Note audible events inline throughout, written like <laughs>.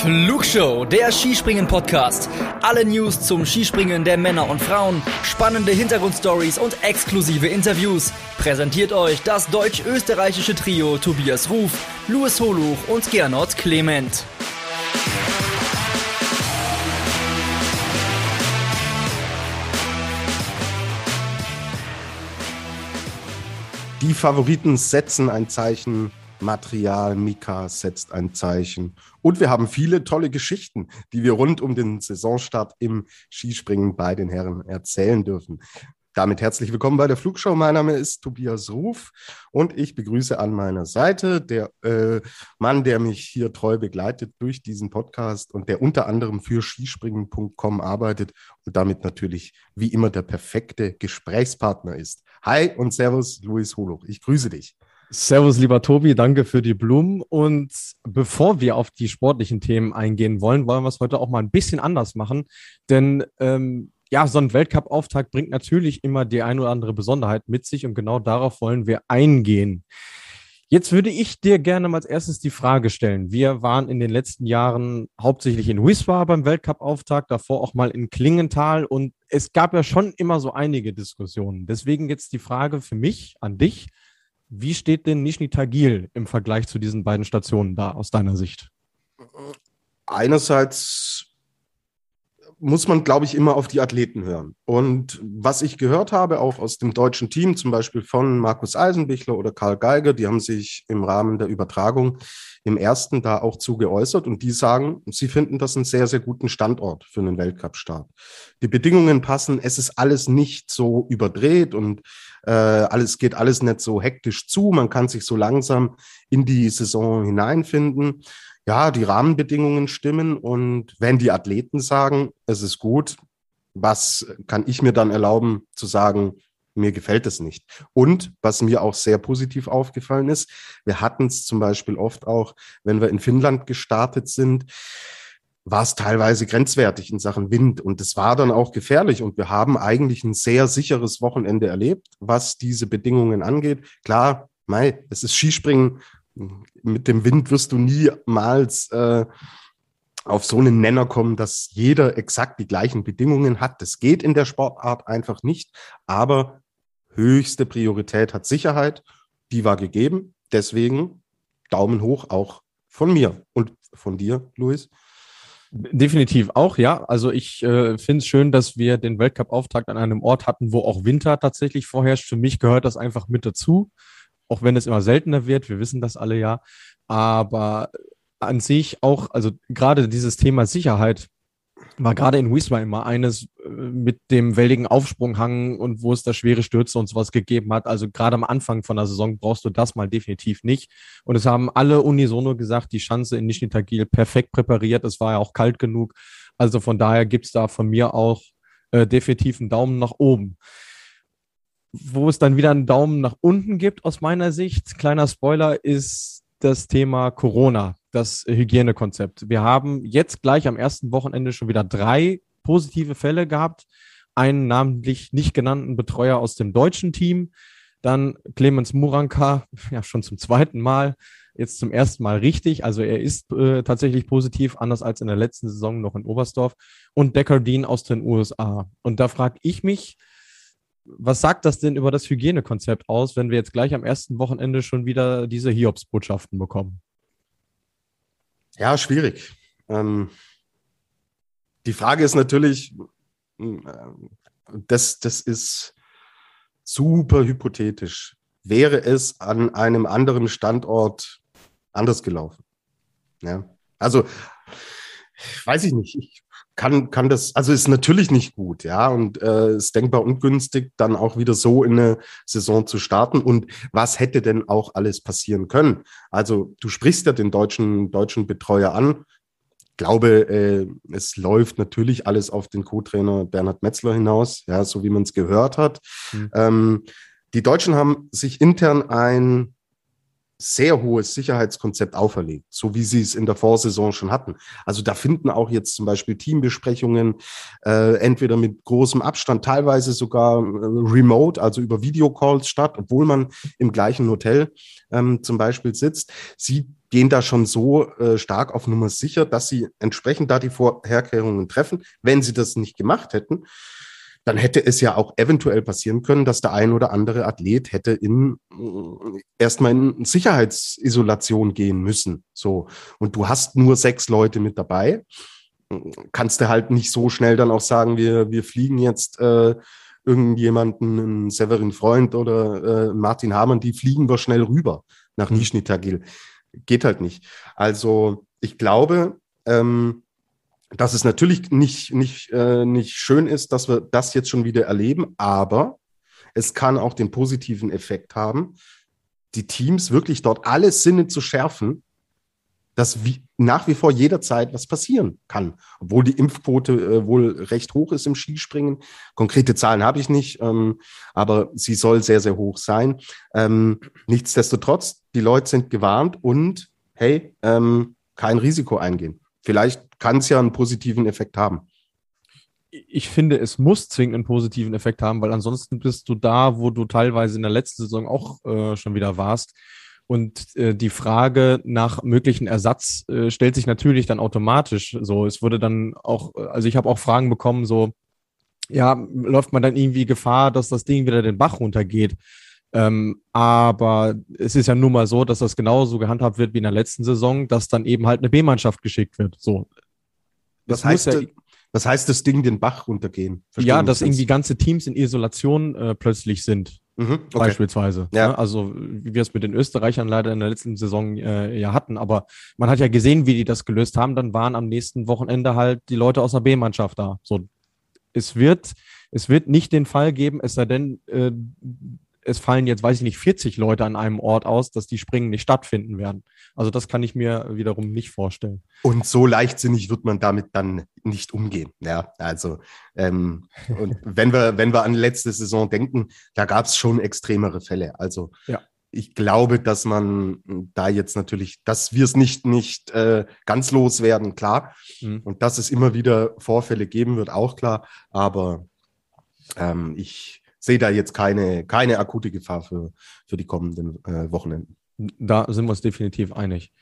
Flugshow, der Skispringen-Podcast. Alle News zum Skispringen der Männer und Frauen, spannende Hintergrundstories und exklusive Interviews. Präsentiert euch das deutsch-österreichische Trio Tobias Ruf, Louis Holuch und Gernot Clement. Die Favoriten setzen ein Zeichen Material, Mika setzt ein Zeichen. Und wir haben viele tolle Geschichten, die wir rund um den Saisonstart im Skispringen bei den Herren erzählen dürfen. Damit herzlich willkommen bei der Flugshow. Mein Name ist Tobias Ruf und ich begrüße an meiner Seite der äh, Mann, der mich hier treu begleitet durch diesen Podcast und der unter anderem für skispringen.com arbeitet und damit natürlich wie immer der perfekte Gesprächspartner ist. Hi und Servus, Luis Holoch. Ich grüße dich. Servus, lieber Tobi, danke für die Blumen. Und bevor wir auf die sportlichen Themen eingehen wollen, wollen wir es heute auch mal ein bisschen anders machen. Denn ähm, ja, so ein Weltcup-Auftakt bringt natürlich immer die ein oder andere Besonderheit mit sich und genau darauf wollen wir eingehen. Jetzt würde ich dir gerne mal als erstes die Frage stellen. Wir waren in den letzten Jahren hauptsächlich in Wiswa beim Weltcup-Auftakt, davor auch mal in Klingenthal und es gab ja schon immer so einige Diskussionen. Deswegen jetzt die Frage für mich an dich. Wie steht denn Nishni Tagil im Vergleich zu diesen beiden Stationen da aus deiner Sicht? Einerseits muss man, glaube ich, immer auf die Athleten hören. Und was ich gehört habe, auch aus dem deutschen Team, zum Beispiel von Markus Eisenbichler oder Karl Geiger, die haben sich im Rahmen der Übertragung im ersten da auch zu geäußert und die sagen, sie finden das einen sehr, sehr guten Standort für einen Weltcup-Start. Die Bedingungen passen, es ist alles nicht so überdreht und äh, alles geht alles nicht so hektisch zu. Man kann sich so langsam in die Saison hineinfinden. Ja, die Rahmenbedingungen stimmen und wenn die Athleten sagen, es ist gut, was kann ich mir dann erlauben zu sagen, mir gefällt es nicht. Und was mir auch sehr positiv aufgefallen ist, wir hatten es zum Beispiel oft auch, wenn wir in Finnland gestartet sind, war es teilweise grenzwertig in Sachen Wind und es war dann auch gefährlich und wir haben eigentlich ein sehr sicheres Wochenende erlebt, was diese Bedingungen angeht. Klar, Mai, es ist Skispringen. Mit dem Wind wirst du niemals äh, auf so einen Nenner kommen, dass jeder exakt die gleichen Bedingungen hat. Das geht in der Sportart einfach nicht. Aber höchste Priorität hat Sicherheit. Die war gegeben. Deswegen Daumen hoch auch von mir und von dir, Luis. Definitiv auch, ja. Also ich äh, finde es schön, dass wir den Weltcup-Auftakt an einem Ort hatten, wo auch Winter tatsächlich vorherrscht. Für mich gehört das einfach mit dazu, auch wenn es immer seltener wird. Wir wissen das alle ja. Aber an sich auch, also gerade dieses Thema Sicherheit war gerade in Wismar immer eines äh, mit dem welligen Aufsprunghang und wo es da schwere Stürze und sowas gegeben hat. Also gerade am Anfang von der Saison brauchst du das mal definitiv nicht. Und es haben alle unisono gesagt, die Chance in Nishnitagil perfekt präpariert. Es war ja auch kalt genug. Also von daher gibt's da von mir auch äh, definitiv einen Daumen nach oben. Wo es dann wieder einen Daumen nach unten gibt aus meiner Sicht, kleiner Spoiler, ist das Thema Corona das Hygienekonzept. Wir haben jetzt gleich am ersten Wochenende schon wieder drei positive Fälle gehabt. Einen namentlich nicht genannten Betreuer aus dem deutschen Team. Dann Clemens Muranka, <laughs> ja schon zum zweiten Mal, jetzt zum ersten Mal richtig. Also er ist äh, tatsächlich positiv, anders als in der letzten Saison noch in Oberstdorf. Und Decker Dean aus den USA. Und da frage ich mich, was sagt das denn über das Hygienekonzept aus, wenn wir jetzt gleich am ersten Wochenende schon wieder diese Hiobsbotschaften bekommen? Ja, schwierig. Ähm, die Frage ist natürlich, hm, äh, das, das ist super hypothetisch. Wäre es an einem anderen Standort anders gelaufen? Ja. Also, weiß ich nicht. Ich kann, kann das, also ist natürlich nicht gut, ja, und äh, ist denkbar ungünstig, dann auch wieder so in eine Saison zu starten. Und was hätte denn auch alles passieren können? Also, du sprichst ja den deutschen, deutschen Betreuer an. Ich glaube, äh, es läuft natürlich alles auf den Co-Trainer Bernhard Metzler hinaus, ja, so wie man es gehört hat. Mhm. Ähm, die Deutschen haben sich intern ein sehr hohes Sicherheitskonzept auferlegt, so wie sie es in der Vorsaison schon hatten. Also da finden auch jetzt zum Beispiel Teambesprechungen äh, entweder mit großem Abstand, teilweise sogar äh, remote, also über Videocalls statt, obwohl man im gleichen Hotel ähm, zum Beispiel sitzt. Sie gehen da schon so äh, stark auf Nummer sicher, dass sie entsprechend da die Vorherkehrungen treffen. Wenn sie das nicht gemacht hätten, dann hätte es ja auch eventuell passieren können, dass der ein oder andere Athlet hätte in äh, erstmal in Sicherheitsisolation gehen müssen. So. Und du hast nur sechs Leute mit dabei. Kannst du halt nicht so schnell dann auch sagen, wir, wir fliegen jetzt äh, irgendjemanden, einen Severin Freund oder äh, Martin Hamann, die fliegen wir schnell rüber nach mhm. Nizhny Tagil. Geht halt nicht. Also ich glaube, ähm, dass es natürlich nicht, nicht, äh, nicht schön ist, dass wir das jetzt schon wieder erleben, aber es kann auch den positiven Effekt haben, die Teams wirklich dort alle Sinne zu schärfen, dass wie, nach wie vor jederzeit was passieren kann. Obwohl die Impfquote äh, wohl recht hoch ist im Skispringen. Konkrete Zahlen habe ich nicht, ähm, aber sie soll sehr, sehr hoch sein. Ähm, nichtsdestotrotz, die Leute sind gewarnt und hey, ähm, kein Risiko eingehen. Vielleicht kann es ja einen positiven Effekt haben. Ich finde, es muss zwingend einen positiven Effekt haben, weil ansonsten bist du da, wo du teilweise in der letzten Saison auch äh, schon wieder warst. Und äh, die Frage nach möglichen Ersatz äh, stellt sich natürlich dann automatisch. So, es wurde dann auch, also ich habe auch Fragen bekommen, so, ja, läuft man dann irgendwie Gefahr, dass das Ding wieder den Bach runtergeht? Ähm, aber es ist ja nun mal so, dass das genauso gehandhabt wird wie in der letzten Saison, dass dann eben halt eine B-Mannschaft geschickt wird. So. Das, heißt, ja, was heißt das Ding den Bach runtergehen? Verstehen ja, dass irgendwie ganze Teams in Isolation äh, plötzlich sind. Mhm, okay. Beispielsweise. Ja. ja. Also, wie wir es mit den Österreichern leider in der letzten Saison äh, ja hatten. Aber man hat ja gesehen, wie die das gelöst haben. Dann waren am nächsten Wochenende halt die Leute aus der B-Mannschaft da. So, es wird, es wird nicht den Fall geben, es sei denn, äh, es fallen jetzt, weiß ich nicht, 40 Leute an einem Ort aus, dass die Springen nicht stattfinden werden. Also das kann ich mir wiederum nicht vorstellen. Und so leichtsinnig wird man damit dann nicht umgehen. Ja, also ähm, und <laughs> wenn wir, wenn wir an letzte Saison denken, da gab es schon extremere Fälle. Also ja. ich glaube, dass man da jetzt natürlich, dass wir es nicht, nicht äh, ganz loswerden, klar. Mhm. Und dass es immer wieder Vorfälle geben wird, auch klar. Aber ähm, ich sehe da jetzt keine, keine akute Gefahr für, für die kommenden äh, Wochenenden. Da sind wir uns definitiv einig.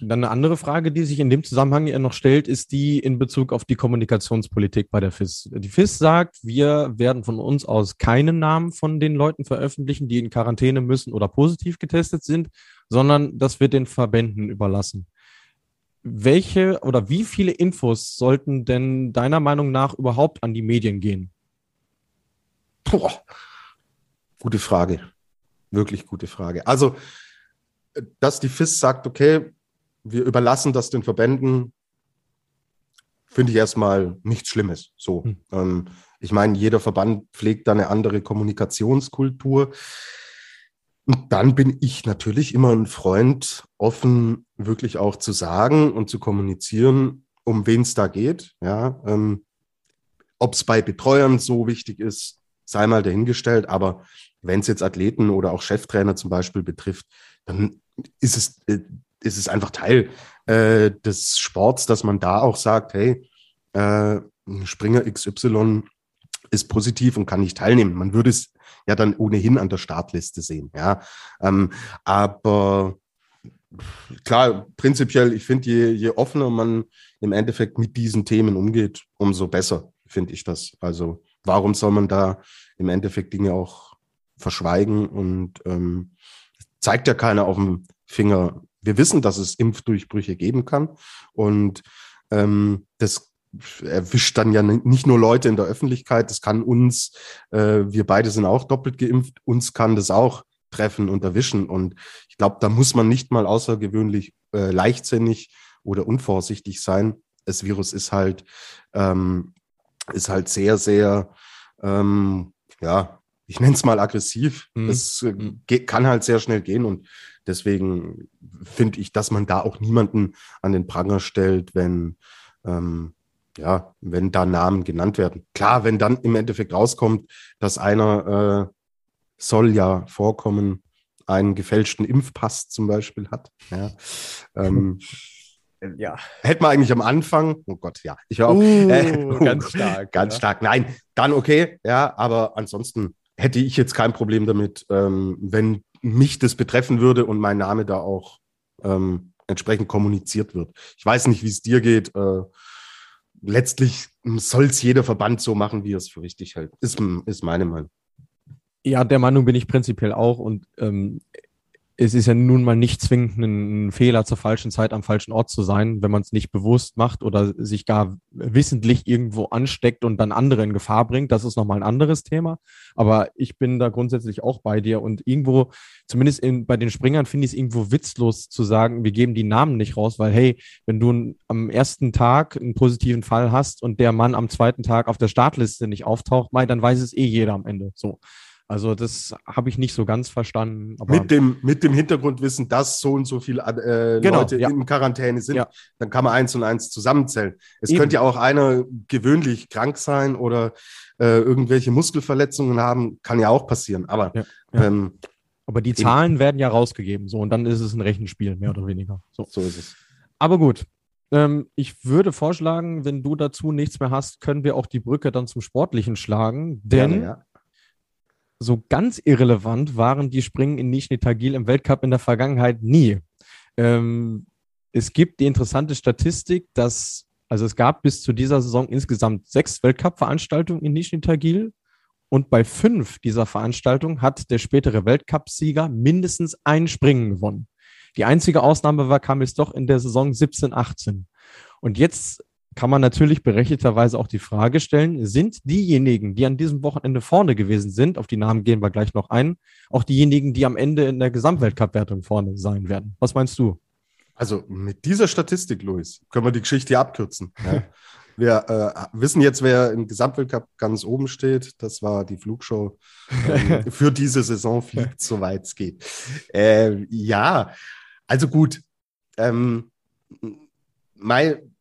Dann eine andere Frage, die sich in dem Zusammenhang ja noch stellt, ist die in Bezug auf die Kommunikationspolitik bei der FIS. Die FIS sagt, wir werden von uns aus keinen Namen von den Leuten veröffentlichen, die in Quarantäne müssen oder positiv getestet sind, sondern das wird den Verbänden überlassen. Welche oder wie viele Infos sollten denn deiner Meinung nach überhaupt an die Medien gehen? Boah, gute Frage. Wirklich gute Frage. Also, dass die FIS sagt, okay, wir überlassen das den Verbänden, finde ich erstmal nichts Schlimmes. So. Hm. Ähm, ich meine, jeder Verband pflegt da eine andere Kommunikationskultur. Und dann bin ich natürlich immer ein Freund, offen wirklich auch zu sagen und zu kommunizieren, um wen es da geht. Ja, ähm, ob es bei Betreuern so wichtig ist, sei mal dahingestellt. Aber wenn es jetzt Athleten oder auch Cheftrainer zum Beispiel betrifft, dann ist es, äh, ist es einfach Teil äh, des Sports, dass man da auch sagt, hey, äh, Springer XY ist positiv und kann nicht teilnehmen. Man würde es ja dann ohnehin an der Startliste sehen. Ja, ähm, aber klar, prinzipiell, ich finde, je, je offener man im Endeffekt mit diesen Themen umgeht, umso besser finde ich das. Also warum soll man da im Endeffekt Dinge auch verschweigen und ähm, zeigt ja keiner auf dem Finger. Wir wissen, dass es Impfdurchbrüche geben kann und ähm, das erwischt dann ja nicht nur Leute in der Öffentlichkeit, das kann uns, äh, wir beide sind auch doppelt geimpft, uns kann das auch treffen und erwischen. Und ich glaube, da muss man nicht mal außergewöhnlich äh, leichtsinnig oder unvorsichtig sein. Das Virus ist halt ähm, ist halt sehr, sehr, ähm, ja, ich nenne es mal aggressiv. Mhm. Es äh, kann halt sehr schnell gehen und deswegen finde ich, dass man da auch niemanden an den Pranger stellt, wenn, ähm, ja, wenn da Namen genannt werden. Klar, wenn dann im Endeffekt rauskommt, dass einer äh, soll ja vorkommen, einen gefälschten Impfpass zum Beispiel hat. Ja. <laughs> Ähm, ja. Hätte man eigentlich am Anfang, oh Gott, ja, ich höre auf. Uh, äh, <laughs> ganz stark. Ganz ja. stark. Nein, dann okay, ja, aber ansonsten hätte ich jetzt kein Problem damit, ähm, wenn mich das betreffen würde und mein Name da auch ähm, entsprechend kommuniziert wird. Ich weiß nicht, wie es dir geht. Äh, letztlich soll es jeder Verband so machen, wie er es für richtig hält. Ist, ist meine Meinung. Ja, der Meinung bin ich prinzipiell auch. Und ähm, es ist ja nun mal nicht zwingend ein Fehler zur falschen Zeit am falschen Ort zu sein, wenn man es nicht bewusst macht oder sich gar wissentlich irgendwo ansteckt und dann andere in Gefahr bringt. Das ist nochmal ein anderes Thema. Aber ich bin da grundsätzlich auch bei dir und irgendwo, zumindest in, bei den Springern, finde ich es irgendwo witzlos zu sagen, wir geben die Namen nicht raus, weil hey, wenn du am ersten Tag einen positiven Fall hast und der Mann am zweiten Tag auf der Startliste nicht auftaucht, dann weiß es eh jeder am Ende. So. Also das habe ich nicht so ganz verstanden. mit, dem, mit dem Hintergrundwissen, dass so und so viele äh, genau, Leute ja. in Quarantäne sind, ja. dann kann man eins und eins zusammenzählen. Es Eben. könnte ja auch einer gewöhnlich krank sein oder äh, irgendwelche Muskelverletzungen haben, kann ja auch passieren. Aber, ja, ähm, aber die Zahlen eben. werden ja rausgegeben, so und dann ist es ein Rechenspiel, mehr oder weniger. So, so ist es. Aber gut, ähm, ich würde vorschlagen, wenn du dazu nichts mehr hast, können wir auch die Brücke dann zum Sportlichen schlagen. Denn Gerne, ja so ganz irrelevant waren die Springen in Nizhny Tagil im Weltcup in der Vergangenheit nie. Ähm, es gibt die interessante Statistik, dass, also es gab bis zu dieser Saison insgesamt sechs Weltcup-Veranstaltungen in Nizhny Tagil und bei fünf dieser Veranstaltungen hat der spätere Weltcupsieger mindestens ein Springen gewonnen. Die einzige Ausnahme war Kamil Stoch in der Saison 17-18. Und jetzt kann man natürlich berechtigterweise auch die Frage stellen, sind diejenigen, die an diesem Wochenende vorne gewesen sind, auf die Namen gehen wir gleich noch ein, auch diejenigen, die am Ende in der Gesamtweltcup-Wertung vorne sein werden? Was meinst du? Also mit dieser Statistik, Luis, können wir die Geschichte abkürzen. Ja? <laughs> Wir äh, wissen jetzt, wer im Gesamtweltcup ganz oben steht. Das war die Flugshow <laughs> ähm, für diese Saison fliegt, soweit es geht. Äh, ja, also gut. Ähm, mein,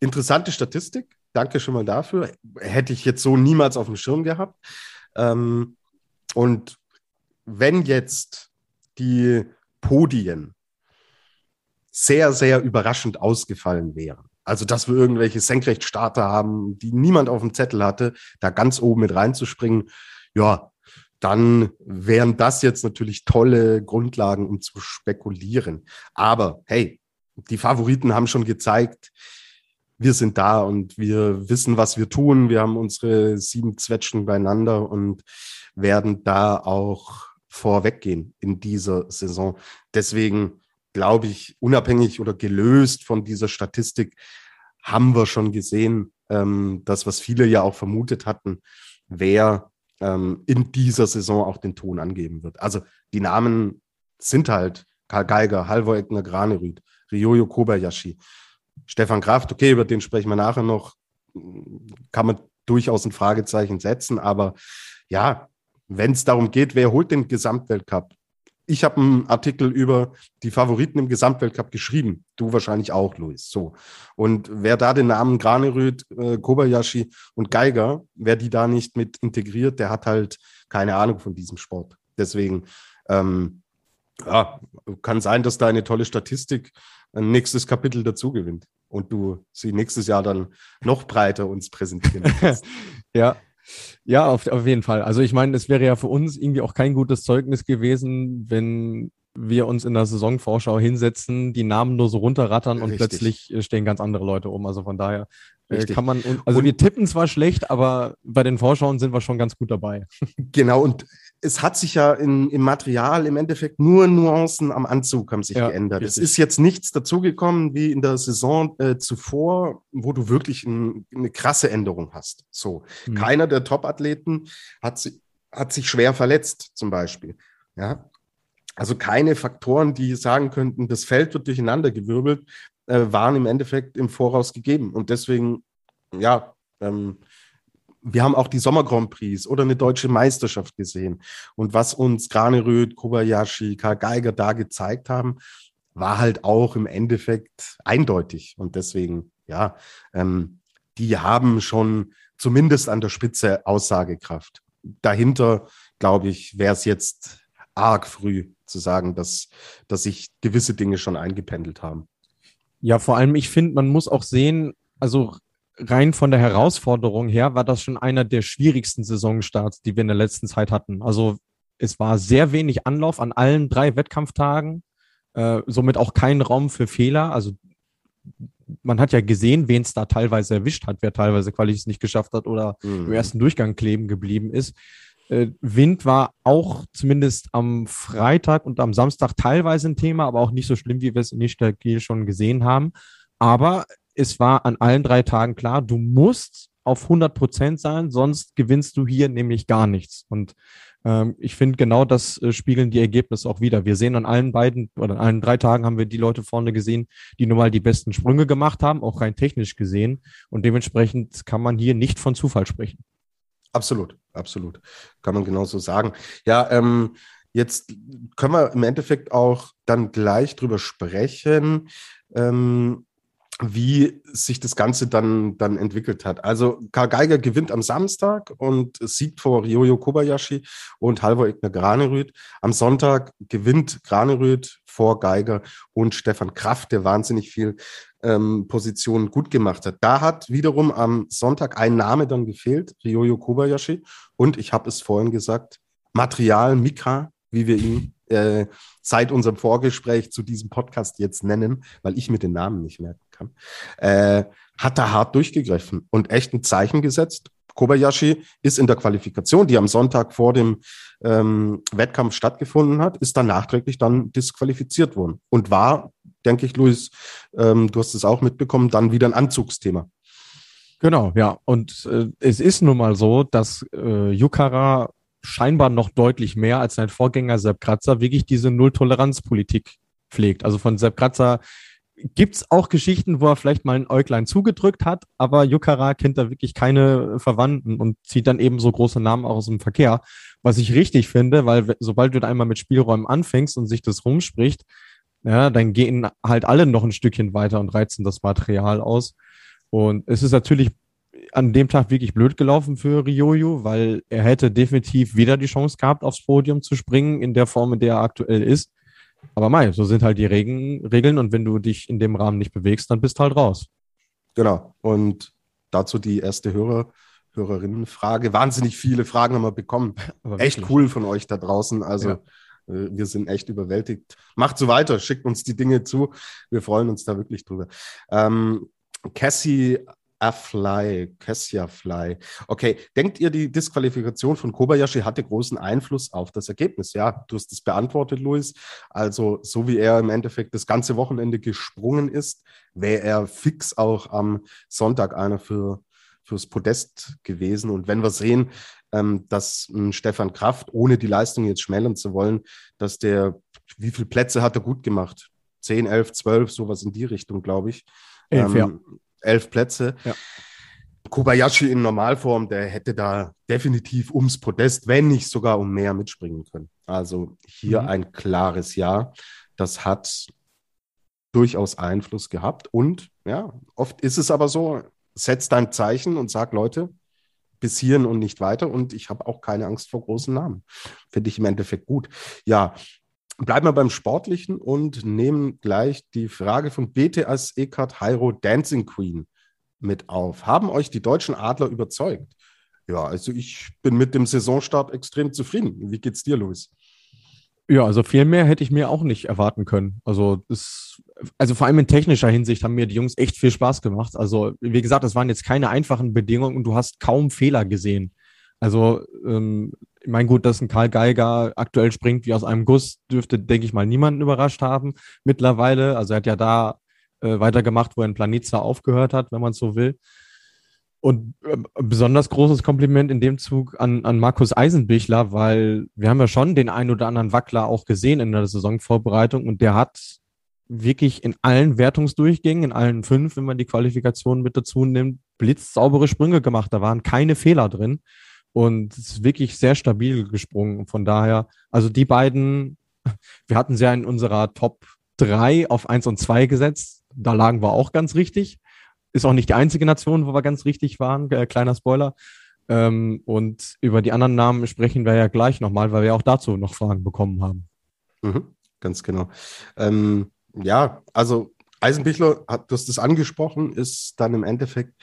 interessante Statistik. Danke schon mal dafür. Hätte ich jetzt so niemals auf dem Schirm gehabt. Ähm, und wenn jetzt die Podien sehr, sehr überraschend ausgefallen wären, also dass wir irgendwelche Senkrechtstarter haben, die niemand auf dem Zettel hatte, da ganz oben mit reinzuspringen, ja, dann wären das jetzt natürlich tolle Grundlagen, um zu spekulieren. Aber hey, die Favoriten haben schon gezeigt, wir sind da und wir wissen, was wir tun. Wir haben unsere sieben Zwetschgen beieinander und werden da auch vorweggehen in dieser Saison. Deswegen glaube ich, unabhängig oder gelöst von dieser Statistik, haben wir schon gesehen, ähm, das, was viele ja auch vermutet hatten, wer ähm, in dieser Saison auch den Ton angeben wird. Also die Namen sind halt Karl Geiger, Halvor Egner Granerüth, Ryoyo Kobayashi, Stefan Kraft, okay, über den sprechen wir nachher noch, kann man durchaus ein Fragezeichen setzen, aber ja, wenn es darum geht, wer holt den Gesamtweltcup? Ich habe einen Artikel über die Favoriten im Gesamtweltcup geschrieben. Du wahrscheinlich auch, Luis. So. Und wer da den Namen Granerüth, äh, Kobayashi und Geiger, wer die da nicht mit integriert, der hat halt keine Ahnung von diesem Sport. Deswegen, ähm, ja, kann sein, dass da eine tolle Statistik ein nächstes Kapitel dazu gewinnt und du sie nächstes Jahr dann noch breiter uns präsentieren <laughs> kannst. ja. Ja, auf, auf jeden Fall. Also ich meine, es wäre ja für uns irgendwie auch kein gutes Zeugnis gewesen, wenn wir uns in der Saisonvorschau hinsetzen, die Namen nur so runterrattern und Richtig. plötzlich stehen ganz andere Leute um. Also von daher äh, Richtig. kann man, also und, wir tippen zwar schlecht, aber bei den Vorschauen sind wir schon ganz gut dabei. Genau, und es hat sich ja in, im Material im Endeffekt nur Nuancen am Anzug haben sich ja, geändert. Richtig. Es ist jetzt nichts dazugekommen wie in der Saison äh, zuvor, wo du wirklich ein, eine krasse Änderung hast. So, mhm. keiner der Top-Athleten hat, hat sich schwer verletzt, zum Beispiel. Ja, also keine Faktoren, die sagen könnten, das Feld wird durcheinandergewirbelt, äh, waren im Endeffekt im Voraus gegeben. Und deswegen, ja, ähm, wir haben auch die Sommer Grand Prix oder eine deutsche Meisterschaft gesehen. Und was uns Graneröd, Kobayashi, Karl Geiger da gezeigt haben, war halt auch im Endeffekt eindeutig. Und deswegen, ja, ähm, die haben schon zumindest an der Spitze Aussagekraft. Dahinter glaube ich, wäre es jetzt arg früh zu sagen, dass, dass sich gewisse Dinge schon eingependelt haben. Ja, vor allem, ich finde, man muss auch sehen, also rein von der Herausforderung her war das schon einer der schwierigsten Saisonstarts, die wir in der letzten Zeit hatten. Also es war sehr wenig Anlauf an allen drei Wettkampftagen, äh, somit auch kein Raum für Fehler. Also man hat ja gesehen, wen es da teilweise erwischt hat, wer teilweise Qualis nicht geschafft hat oder mhm. im ersten Durchgang kleben geblieben ist. Äh, Wind war auch zumindest am Freitag und am Samstag teilweise ein Thema, aber auch nicht so schlimm, wie wir es in Istanbul schon gesehen haben. Aber es war an allen drei Tagen klar, du musst auf 100 Prozent sein, sonst gewinnst du hier nämlich gar nichts. Und ähm, ich finde, genau das äh, spiegeln die Ergebnisse auch wieder. Wir sehen an allen beiden oder an allen drei Tagen haben wir die Leute vorne gesehen, die nun mal die besten Sprünge gemacht haben, auch rein technisch gesehen. Und dementsprechend kann man hier nicht von Zufall sprechen. Absolut, absolut. Kann man genauso sagen. Ja, ähm, jetzt können wir im Endeffekt auch dann gleich drüber sprechen. Ähm, wie sich das Ganze dann, dann entwickelt hat. Also Karl Geiger gewinnt am Samstag und siegt vor Ryoyo Kobayashi und Halvor Egner Granerüth. Am Sonntag gewinnt Granerüth vor Geiger und Stefan Kraft, der wahnsinnig viel ähm, Positionen gut gemacht hat. Da hat wiederum am Sonntag ein Name dann gefehlt, Ryoyo Kobayashi. Und ich habe es vorhin gesagt, Material Mika, wie wir ihn äh, seit unserem Vorgespräch zu diesem Podcast jetzt nennen, weil ich mir den Namen nicht merken kann, äh, hat da hart durchgegriffen und echt ein Zeichen gesetzt. Kobayashi ist in der Qualifikation, die am Sonntag vor dem ähm, Wettkampf stattgefunden hat, ist dann nachträglich dann disqualifiziert worden und war, denke ich, Luis, ähm, du hast es auch mitbekommen, dann wieder ein Anzugsthema. Genau, ja. Und äh, es ist nun mal so, dass äh, Yukara scheinbar noch deutlich mehr als sein Vorgänger Sepp Kratzer wirklich diese Null-Toleranz-Politik pflegt. Also von Sepp Kratzer gibt's auch Geschichten, wo er vielleicht mal ein Äuglein zugedrückt hat, aber Yukara kennt da wirklich keine Verwandten und zieht dann eben so große Namen auch aus dem Verkehr. Was ich richtig finde, weil sobald du da einmal mit Spielräumen anfängst und sich das rumspricht, ja, dann gehen halt alle noch ein Stückchen weiter und reizen das Material aus. Und es ist natürlich an dem Tag wirklich blöd gelaufen für Ryoyo, weil er hätte definitiv wieder die Chance gehabt, aufs Podium zu springen in der Form, in der er aktuell ist. Aber mei, so sind halt die Regeln und wenn du dich in dem Rahmen nicht bewegst, dann bist du halt raus. Genau. Und dazu die erste Hörer, Hörerinnenfrage. Wahnsinnig viele Fragen haben wir bekommen. echt cool von euch da draußen. Also ja. Äh, wir sind echt überwältigt. Macht so weiter, schickt uns die Dinge zu. Wir freuen uns da wirklich drüber. Ähm, Cassie Afly, Kessia Fly. Okay, denkt ihr, die Disqualifikation von Kobayashi hatte großen Einfluss auf das Ergebnis? Ja, du hast es beantwortet, Luis. Also, so wie er im Endeffekt das ganze Wochenende gesprungen ist, wäre er fix auch am Sonntag einer für, fürs Podest gewesen. Und wenn wir sehen, ähm, dass ein Stefan Kraft, ohne die Leistung jetzt schmälern zu wollen, dass der, wie viele Plätze hat er gut gemacht? 10, 11, 12, sowas in die Richtung, glaube ich. Elf, ähm, ja elf Plätze. Ja. Kobayashi in Normalform, der hätte da definitiv ums Podest, wenn nicht sogar um mehr mitspringen können. Also hier mhm. ein klares Ja. Das hat durchaus Einfluss gehabt. Und ja, oft ist es aber so, setz dein Zeichen und sag, Leute, bis hierhin und nicht weiter. Und ich habe auch keine Angst vor großen Namen. Finde ich im Endeffekt gut. Ja, Bleiben wir beim Sportlichen und nehmen gleich die Frage von BTS Eckart Hairo Dancing Queen mit auf. Haben euch die deutschen Adler überzeugt? Ja, also ich bin mit dem Saisonstart extrem zufrieden. Wie geht's dir, Luis? Ja, also viel mehr hätte ich mir auch nicht erwarten können. Also das, also vor allem in technischer Hinsicht haben mir die Jungs echt viel Spaß gemacht. Also wie gesagt, es waren jetzt keine einfachen Bedingungen und du hast kaum Fehler gesehen. Also ähm, ich meine, gut, dass ein Karl Geiger aktuell springt wie aus einem Guss, dürfte, denke ich mal, niemanden überrascht haben mittlerweile. Also er hat ja da äh, weitergemacht, wo er in Planitza aufgehört hat, wenn man es so will. Und äh, besonders großes Kompliment in dem Zug an, an Markus Eisenbichler, weil wir haben ja schon den ein oder anderen Wackler auch gesehen in der Saisonvorbereitung und der hat wirklich in allen Wertungsdurchgängen, in allen fünf, wenn man die Qualifikation mit dazu nimmt, blitzsaubere Sprünge gemacht. Da waren keine Fehler drin und es ist wirklich sehr stabil gesprungen. Von daher, also die beiden, <laughs> wir hatten sie ja in unserer Top 3 auf 1 und 2 gesetzt. Da lagen wir auch ganz richtig. Ist auch nicht die einzige Nation, wo wir ganz richtig waren. Äh, kleiner Spoiler. Ähm, und über die anderen Namen sprechen wir ja gleich nochmal, weil wir auch dazu noch Fragen bekommen haben. Mhm, ganz genau. Ähm, ja, also Eisenbichler, hat, du hast das angesprochen, ist dann im Endeffekt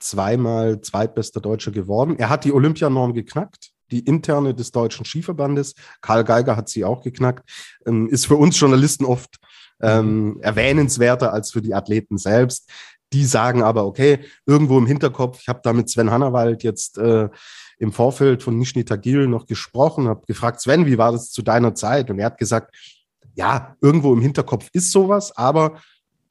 zweimal zweitbester Deutscher geworden. Er hat die Olympianorm geknackt, die interne des Deutschen Skiverbandes. Karl Geiger hat sie auch geknackt. Ähm, ist für uns Journalisten oft ähm, erwähnenswerter als für die Athleten selbst. Die sagen aber, okay, irgendwo im Hinterkopf, ich habe da mit Sven Hannawald jetzt äh, im Vorfeld von Nishni Tagil noch gesprochen, habe gefragt, Sven, wie war das zu deiner Zeit? Und er hat gesagt, ja, irgendwo im Hinterkopf ist sowas, aber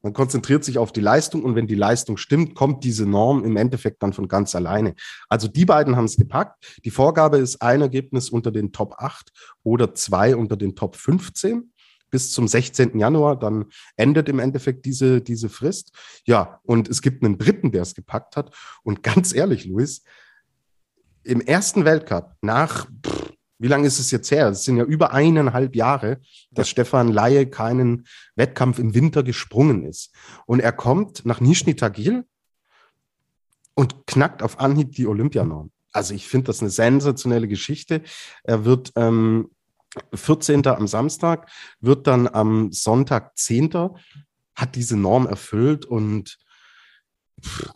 man konzentriert sich auf die Leistung und wenn die Leistung stimmt, kommt diese Norm im Endeffekt dann von ganz alleine. Also die beiden haben es gepackt. Die Vorgabe ist ein Ergebnis unter den Top 8 oder zwei unter den Top 15 bis zum 16. Januar. Dann endet im Endeffekt diese, diese Frist. Ja, und es gibt einen Dritten, der es gepackt hat. Und <laughs> ganz ehrlich, Luis, im ersten Weltcup nach, pff, wie lange ist es jetzt her? Es sind ja über eineinhalb Jahre, dass ja. Stefan Laie keinen Wettkampf im Winter gesprungen ist. Und er kommt nach Nizhny Tagil und knackt auf Anhieb die Olympianorm. Also ich finde das eine sensationelle Geschichte. Er wird ähm, 14. am Samstag, wird dann am Sonntag 10. hat diese Norm erfüllt und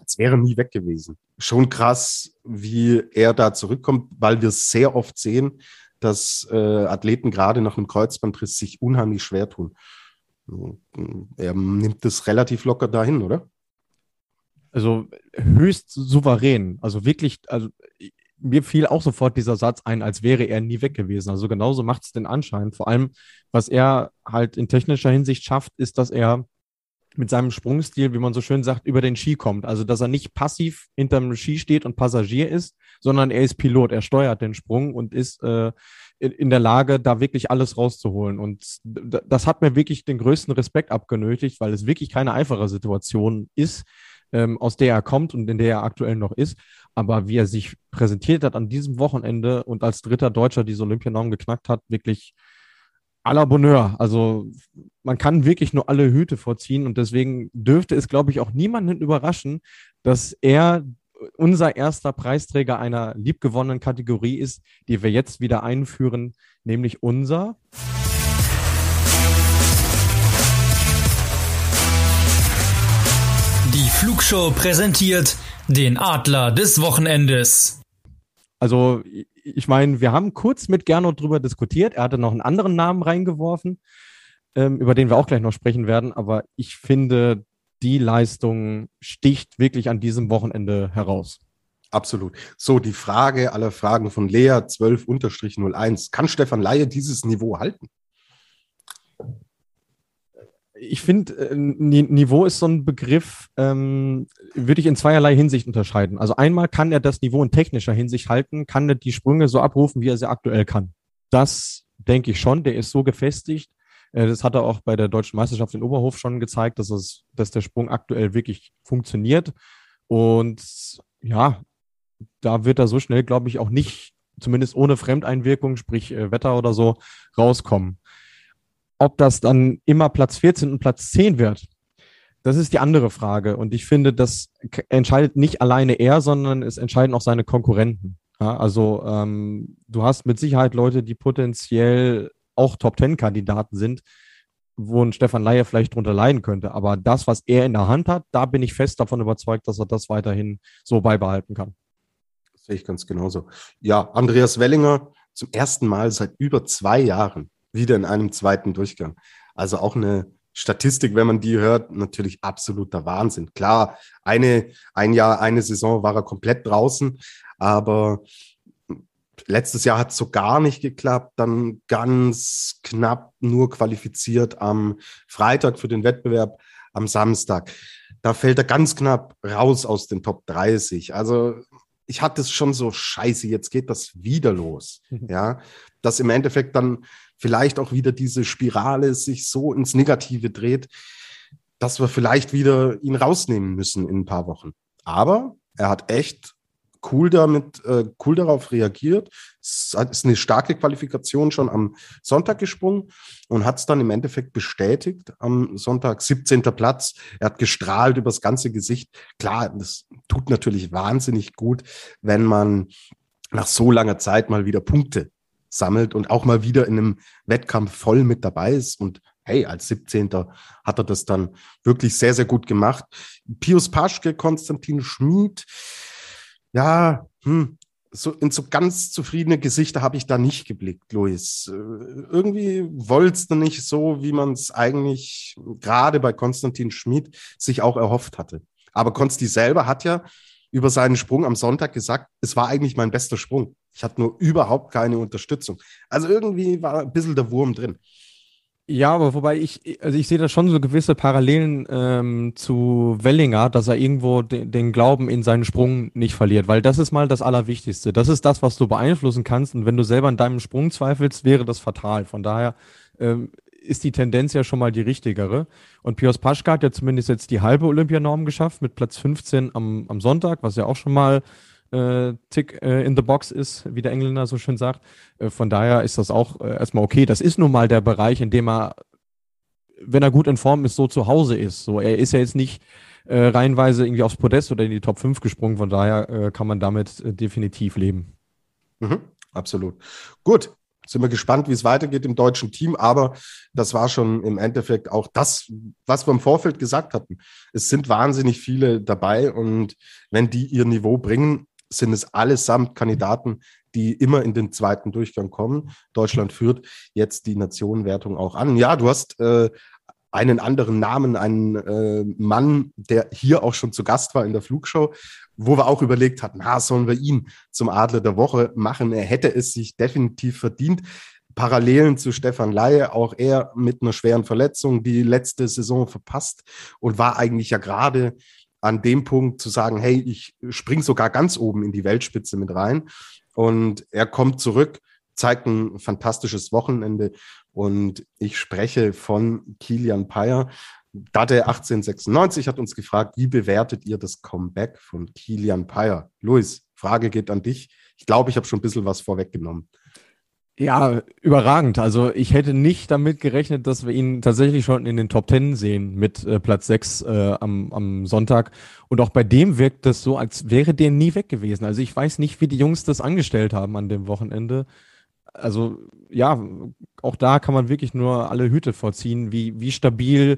es wäre nie weg gewesen. Schon krass, wie er da zurückkommt, weil wir sehr oft sehen, dass äh, Athleten gerade nach einem Kreuzbandriss sich unheimlich schwer tun. Er nimmt das relativ locker dahin, oder? Also höchst souverän. Also wirklich, also mir fiel auch sofort dieser Satz ein, als wäre er nie weg gewesen. Also genauso macht es den Anschein. Vor allem, was er halt in technischer Hinsicht schafft, ist, dass er mit seinem Sprungstil, wie man so schön sagt, über den Ski kommt. Also, dass er nicht passiv hinterm Ski steht und Passagier ist, sondern er ist Pilot. Er steuert den Sprung und ist äh, in, der Lage, da wirklich alles rauszuholen. Und das hat mir wirklich den größten Respekt abgenötigt, weil es wirklich keine einfache Situation ist, ähm, aus der er kommt und in der er aktuell noch ist. Aber wie er sich präsentiert hat an diesem Wochenende und als dritter Deutscher diese Olympianorm geknackt hat, wirklich à la Bonheur. Also man kann wirklich nur alle Hüte vorziehen und deswegen dürfte es, glaube ich, auch niemanden überraschen, dass er unser erster Preisträger einer liebgewonnenen Kategorie ist, die wir jetzt wieder einführen, nämlich unser Die Flugshow präsentiert den Adler des Wochenendes. Also, ich meine, wir haben kurz mit Gernot drüber diskutiert. Er hatte noch einen anderen Namen reingeworfen, ähm, über den wir auch gleich noch sprechen werden. Aber ich finde, die Leistung sticht wirklich an diesem Wochenende heraus. Absolut. So, die Frage aller Fragen von Lea 12-01. Kann Stefan Laie dieses Niveau halten? Ich finde, äh, Niveau ist so ein Begriff, ähm, würde ich in zweierlei Hinsicht unterscheiden. Also einmal kann er das Niveau in technischer Hinsicht halten, kann er die Sprünge so abrufen, wie er sie aktuell kann. Das denke ich schon, der ist so gefestigt. Äh, das hat er auch bei der deutschen Meisterschaft in Oberhof schon gezeigt, dass, es, dass der Sprung aktuell wirklich funktioniert. Und ja, da wird er so schnell, glaube ich, auch nicht, zumindest ohne Fremdeinwirkung, sprich äh, Wetter oder so, rauskommen. Ob das dann immer Platz 14 und Platz 10 wird, das ist die andere Frage. Und ich finde, das entscheidet nicht alleine er, sondern es entscheiden auch seine Konkurrenten. Ja, also ähm, du hast mit Sicherheit Leute, die potenziell auch Top-10-Kandidaten sind, wo ein Stefan Leier vielleicht drunter leiden könnte. Aber das, was er in der Hand hat, da bin ich fest davon überzeugt, dass er das weiterhin so beibehalten kann. Das sehe ich ganz genauso. Ja, Andreas Wellinger zum ersten Mal seit über zwei Jahren wieder in einem zweiten Durchgang. Also auch eine Statistik, wenn man die hört, natürlich absoluter Wahnsinn. Klar, eine, ein Jahr, eine Saison war er komplett draußen, aber letztes Jahr hat es so gar nicht geklappt, dann ganz knapp nur qualifiziert am Freitag für den Wettbewerb am Samstag. Da fällt er ganz knapp raus aus den Top 30. Also ich hatte es schon so scheiße, jetzt geht das wieder los. <laughs> Ja, dass im Endeffekt dann vielleicht auch wieder diese Spirale sich so ins Negative dreht, dass wir vielleicht wieder ihn rausnehmen müssen in ein paar Wochen. Aber er hat echt cool damit, äh, cool darauf reagiert. Es ist eine starke Qualifikation schon am Sonntag gesprungen und hat es dann im Endeffekt bestätigt am Sonntag, 17. Platz. Er hat gestrahlt übers ganze Gesicht. Klar, das tut natürlich wahnsinnig gut, wenn man nach so langer Zeit mal wieder Punkte sammelt und auch mal wieder in einem Wettkampf voll mit dabei ist. Und hey, als 17. hat er das dann wirklich sehr, sehr gut gemacht. Pius Paschke, Konstantin Schmid, ja, hm, so in so ganz zufriedene Gesichter habe ich da nicht geblickt, Luis. Äh, irgendwie wollt's du nicht so, wie man es eigentlich gerade bei Konstantin Schmid sich auch erhofft hatte. Aber Konsti selber hat ja über seinen Sprung am Sonntag gesagt, es war eigentlich mein bester Sprung. Ich hatte nur überhaupt keine Unterstützung. Also irgendwie war ein bisschen der Wurm drin. Ja, aber wobei ich, also ich sehe da schon so gewisse Parallelen ähm, zu Wellinger, dass er irgendwo de den Glauben in seinen Sprung nicht verliert, weil das ist mal das Allerwichtigste. Das ist das, was du beeinflussen kannst und wenn du selber an deinem Sprung zweifelst, wäre das fatal. Von daher ähm, ist die Tendenz ja schon mal die richtigere. Und Pios Paschka hat ja zumindest jetzt die halbe Olympianorm geschafft mit Platz 15 am, am Sonntag, was ja auch schon mal äh, Tick äh, in the Box ist, wie der Engländer so schön sagt. Äh, von daher ist das auch äh, erstmal okay. Das ist nun mal der Bereich, in dem er, wenn er gut in Form ist, so zu Hause ist. So, er ist ja jetzt nicht äh, reihenweise irgendwie aufs Podest oder in die Top 5 gesprungen. Von daher äh, kann man damit definitiv leben. Mhm, absolut. Gut, sind wir gespannt, wie es weitergeht im deutschen Team. Aber das war schon im Endeffekt auch das, was wir im Vorfeld gesagt hatten. Es sind wahnsinnig viele dabei und wenn die ihr Niveau bringen, sind es allesamt Kandidaten, die immer in den zweiten Durchgang kommen. Deutschland führt jetzt die Nationenwertung auch an. Ja, du hast äh, einen anderen Namen, einen äh, Mann, der hier auch schon zu Gast war in der Flugshow, wo wir auch überlegt hatten, na, sollen wir ihn zum Adler der Woche machen? Er hätte es sich definitiv verdient. Parallelen zu Stefan Laie, auch er mit einer schweren Verletzung die letzte Saison verpasst und war eigentlich ja gerade an dem Punkt zu sagen, hey, ich spring sogar ganz oben in die Weltspitze mit rein. Und er kommt zurück, zeigt ein fantastisches Wochenende. Und ich spreche von Kilian Payer. Date 1896 hat uns gefragt, wie bewertet ihr das Comeback von Kilian Payer? Luis, Frage geht an dich. Ich glaube, ich habe schon ein bisschen was vorweggenommen. Ja, überragend. Also ich hätte nicht damit gerechnet, dass wir ihn tatsächlich schon in den Top Ten sehen mit äh, Platz 6 äh, am, am Sonntag. Und auch bei dem wirkt das so, als wäre der nie weg gewesen. Also ich weiß nicht, wie die Jungs das angestellt haben an dem Wochenende. Also ja, auch da kann man wirklich nur alle Hüte vorziehen, wie, wie stabil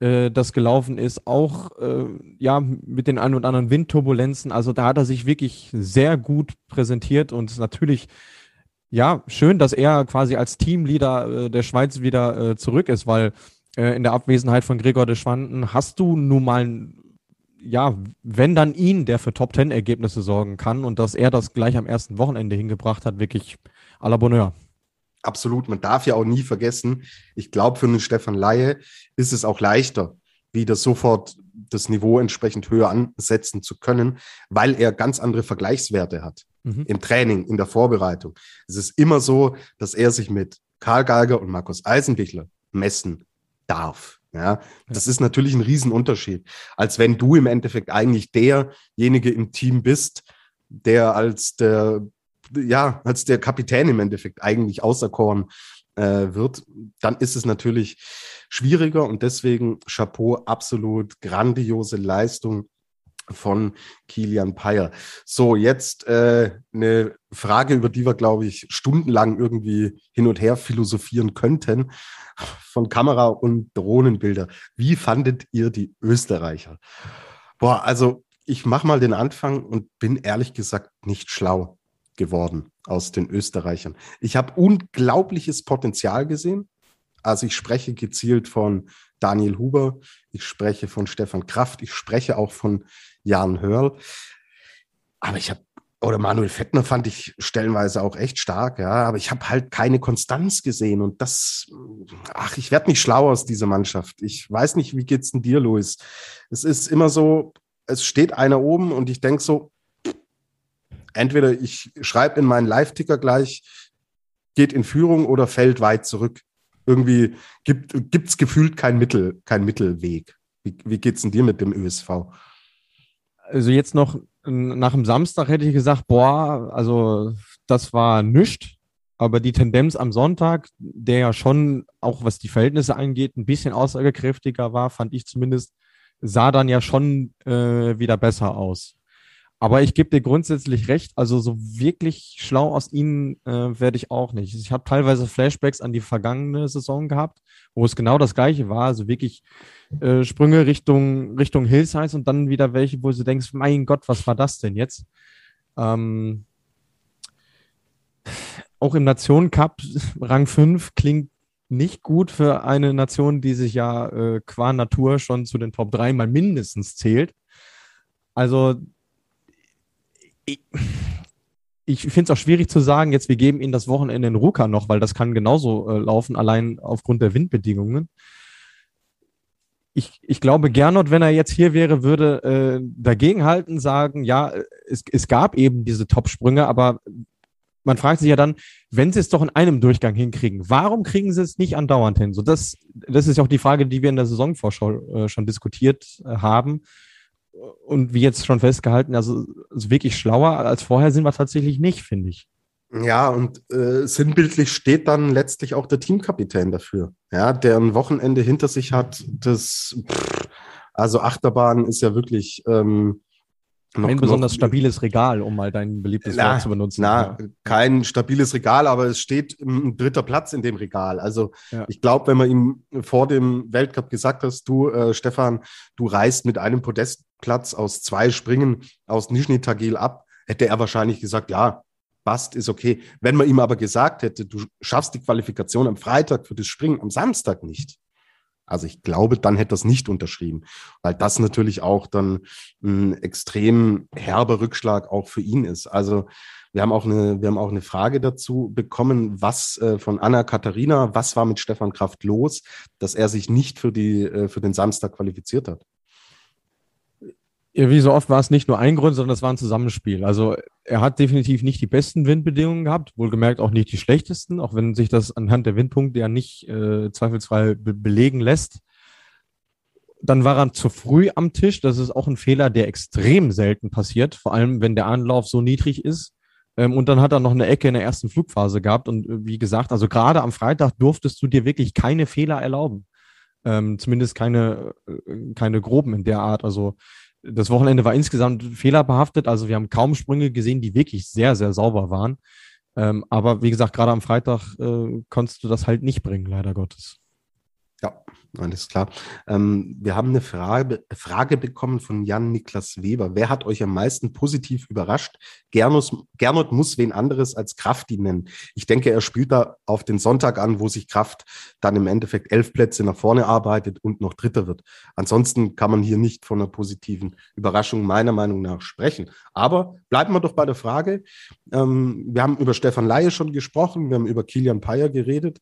äh, das gelaufen ist. Auch äh, ja mit den ein und anderen Windturbulenzen. Also da hat er sich wirklich sehr gut präsentiert und natürlich ja, schön, dass er quasi als Teamleader äh, der Schweiz wieder äh, zurück ist, weil äh, in der Abwesenheit von Gregor de Schwanden hast du nun mal, ja, wenn dann ihn, der für Top Ten Ergebnisse sorgen kann und dass er das gleich am ersten Wochenende hingebracht hat, wirklich à la Bonheur. Absolut, man darf ja auch nie vergessen, ich glaube, für einen Stefan Laie ist es auch leichter, wieder sofort das Niveau entsprechend höher ansetzen zu können, weil er ganz andere Vergleichswerte hat mhm. im Training, in der Vorbereitung. Es ist immer so, dass er sich mit Karl Geiger und Markus Eisenbichler messen darf. Ja, das ist natürlich ein Riesenunterschied, als wenn du im Endeffekt eigentlich derjenige im Team bist, der als der, ja, als der Kapitän im Endeffekt eigentlich auserkoren äh, wird, dann ist es natürlich schwieriger und deswegen Chapeau, absolut grandiose Leistung von Kilian Payer. So, jetzt äh, eine Frage, über die wir, glaube ich, stundenlang irgendwie hin und her philosophieren könnten. Von Kamera und Drohnenbilder. Wie fandet ihr die Österreicher? Boah, also ich mache mal den Anfang und bin ehrlich gesagt nicht schlau geworden aus den Österreichern. Ich habe unglaubliches Potenzial gesehen. Also ich spreche gezielt von Daniel Huber, ich spreche von Stefan Kraft, ich spreche auch von Jan Hörl. Aber ich habe, oder Manuel Fettner fand ich stellenweise auch echt stark, ja, aber ich habe halt keine Konstanz gesehen und das, ach, ich werde nicht schlau aus dieser Mannschaft. Ich weiß nicht, wie geht's denn dir, Luis? Es ist immer so, es steht einer oben und ich denke so, entweder ich schreibe in meinen Live-Ticker gleich, geht in Führung oder fällt weit zurück. Irgendwie gibt es gefühlt kein Mittel, kein Mittelweg. Wie, wie geht's denn dir mit dem ÖSV? Also jetzt noch nach dem Samstag hätte ich gesagt, boah, also das war nichts. Aber die Tendenz am Sonntag, der ja schon, auch was die Verhältnisse angeht, ein bisschen aussagekräftiger war, fand ich zumindest, sah dann ja schon äh, wieder besser aus. Aber ich gebe dir grundsätzlich recht, also so wirklich schlau aus ihnen äh, werde ich auch nicht. Ich habe teilweise Flashbacks an die vergangene Saison gehabt, wo es genau das gleiche war, also wirklich äh, Sprünge Richtung, Richtung Hillsides und dann wieder welche, wo du denkst, mein Gott, was war das denn jetzt? Ähm, auch im Nationen Cup <laughs> Rang 5 klingt nicht gut für eine Nation, die sich ja äh, qua Natur schon zu den Top 3 mal mindestens zählt. Also ich, finde es auch schwierig zu sagen, jetzt wir geben ihnen das Wochenende in Ruka noch, weil das kann genauso äh, laufen, allein aufgrund der Windbedingungen. Ich, ich glaube, Gernot, wenn er jetzt hier wäre, würde äh, dagegenhalten, sagen, ja, es, es gab eben diese Top-Sprünge, aber man fragt sich ja dann, wenn sie es doch in einem Durchgang hinkriegen, warum kriegen sie es nicht andauernd hin? So das, das ist ja auch die Frage, die wir in der Saisonvorschau äh, schon diskutiert äh, haben und wie jetzt schon festgehalten, also, also wirklich schlauer als vorher sind wir tatsächlich nicht, finde ich. Ja, und äh, sinnbildlich steht dann letztlich auch der Teamkapitän dafür, ja, der ein Wochenende hinter sich hat. Das, pff, also Achterbahn ist ja wirklich ähm, noch, Ein besonders noch, stabiles Regal, um mal dein beliebtes na, Wort zu benutzen. Na, ja. kein stabiles Regal, aber es steht ein dritter Platz in dem Regal. Also ja. ich glaube, wenn man ihm vor dem Weltcup gesagt hast, du, äh, Stefan, du reist mit einem Podestplatz aus zwei Springen aus Nizhny Tagil ab, hätte er wahrscheinlich gesagt, ja, passt, ist okay. Wenn man ihm aber gesagt hätte, du schaffst die Qualifikation am Freitag für das Springen, am Samstag nicht, also ich glaube, dann hätte er es nicht unterschrieben, weil das natürlich auch dann ein extrem herber Rückschlag auch für ihn ist. Also wir haben auch eine, wir haben auch eine Frage dazu bekommen, was äh, von Anna Katharina, was war mit Stefan Kraft los, dass er sich nicht für die, äh, für den Samstag qualifiziert hat. Ja, wie so oft war es nicht nur ein Grund, sondern es war ein Zusammenspiel. Also er hat definitiv nicht die besten Windbedingungen gehabt, wohlgemerkt auch nicht die schlechtesten, auch wenn sich das anhand der Windpunkte ja nicht äh, zweifelsfrei be belegen lässt. Dann war er zu früh am Tisch. Das ist auch ein Fehler, der extrem selten passiert, vor allem wenn der Anlauf so niedrig ist. Ähm, und dann hat er noch eine Ecke in der ersten Flugphase gehabt. Und äh, wie gesagt, also gerade am Freitag durftest du dir wirklich keine Fehler erlauben. Ähm, zumindest keine, äh, keine groben in der Art. Also das Wochenende war insgesamt fehlerbehaftet. Also wir haben kaum Sprünge gesehen, die wirklich sehr, sehr sauber waren. Ähm, aber wie gesagt, gerade am Freitag äh, konntest du das halt nicht bringen, leider Gottes. Ja, alles klar. Ähm, wir haben eine Frage, Frage bekommen von Jan-Niklas Weber. Wer hat euch am meisten positiv überrascht? Gernot, Gernot muss wen anderes als Krafti nennen. Ich denke, er spielt da auf den Sonntag an, wo sich Kraft dann im Endeffekt elf Plätze nach vorne arbeitet und noch Dritter wird. Ansonsten kann man hier nicht von einer positiven Überraschung meiner Meinung nach sprechen. Aber bleiben wir doch bei der Frage. Ähm, wir haben über Stefan Laie schon gesprochen, wir haben über Kilian Payer geredet.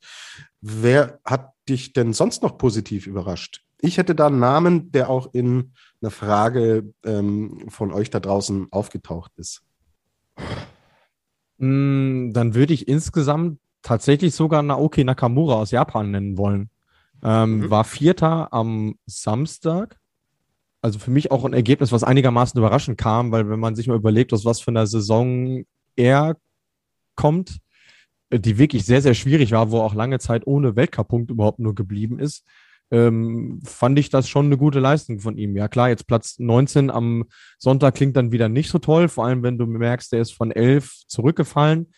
Wer hat dich denn sonst noch positiv überrascht? Ich hätte da einen Namen, der auch in einer Frage ähm, von euch da draußen aufgetaucht ist. Mm, dann würde ich insgesamt tatsächlich sogar Naoki Nakamura aus Japan nennen wollen. Ähm, mhm. War Vierter am Samstag. Also für mich auch ein Ergebnis, was einigermaßen überraschend kam, weil wenn man sich mal überlegt, aus was für einer Saison er kommt, die wirklich sehr, sehr schwierig war, wo auch lange Zeit ohne Weltcup-Punkt überhaupt nur geblieben ist, ähm, fand ich das schon eine gute Leistung von ihm. Ja klar, jetzt Platz 19 am Sonntag klingt dann wieder nicht so toll, vor allem wenn du merkst, der ist von 11 zurückgefallen.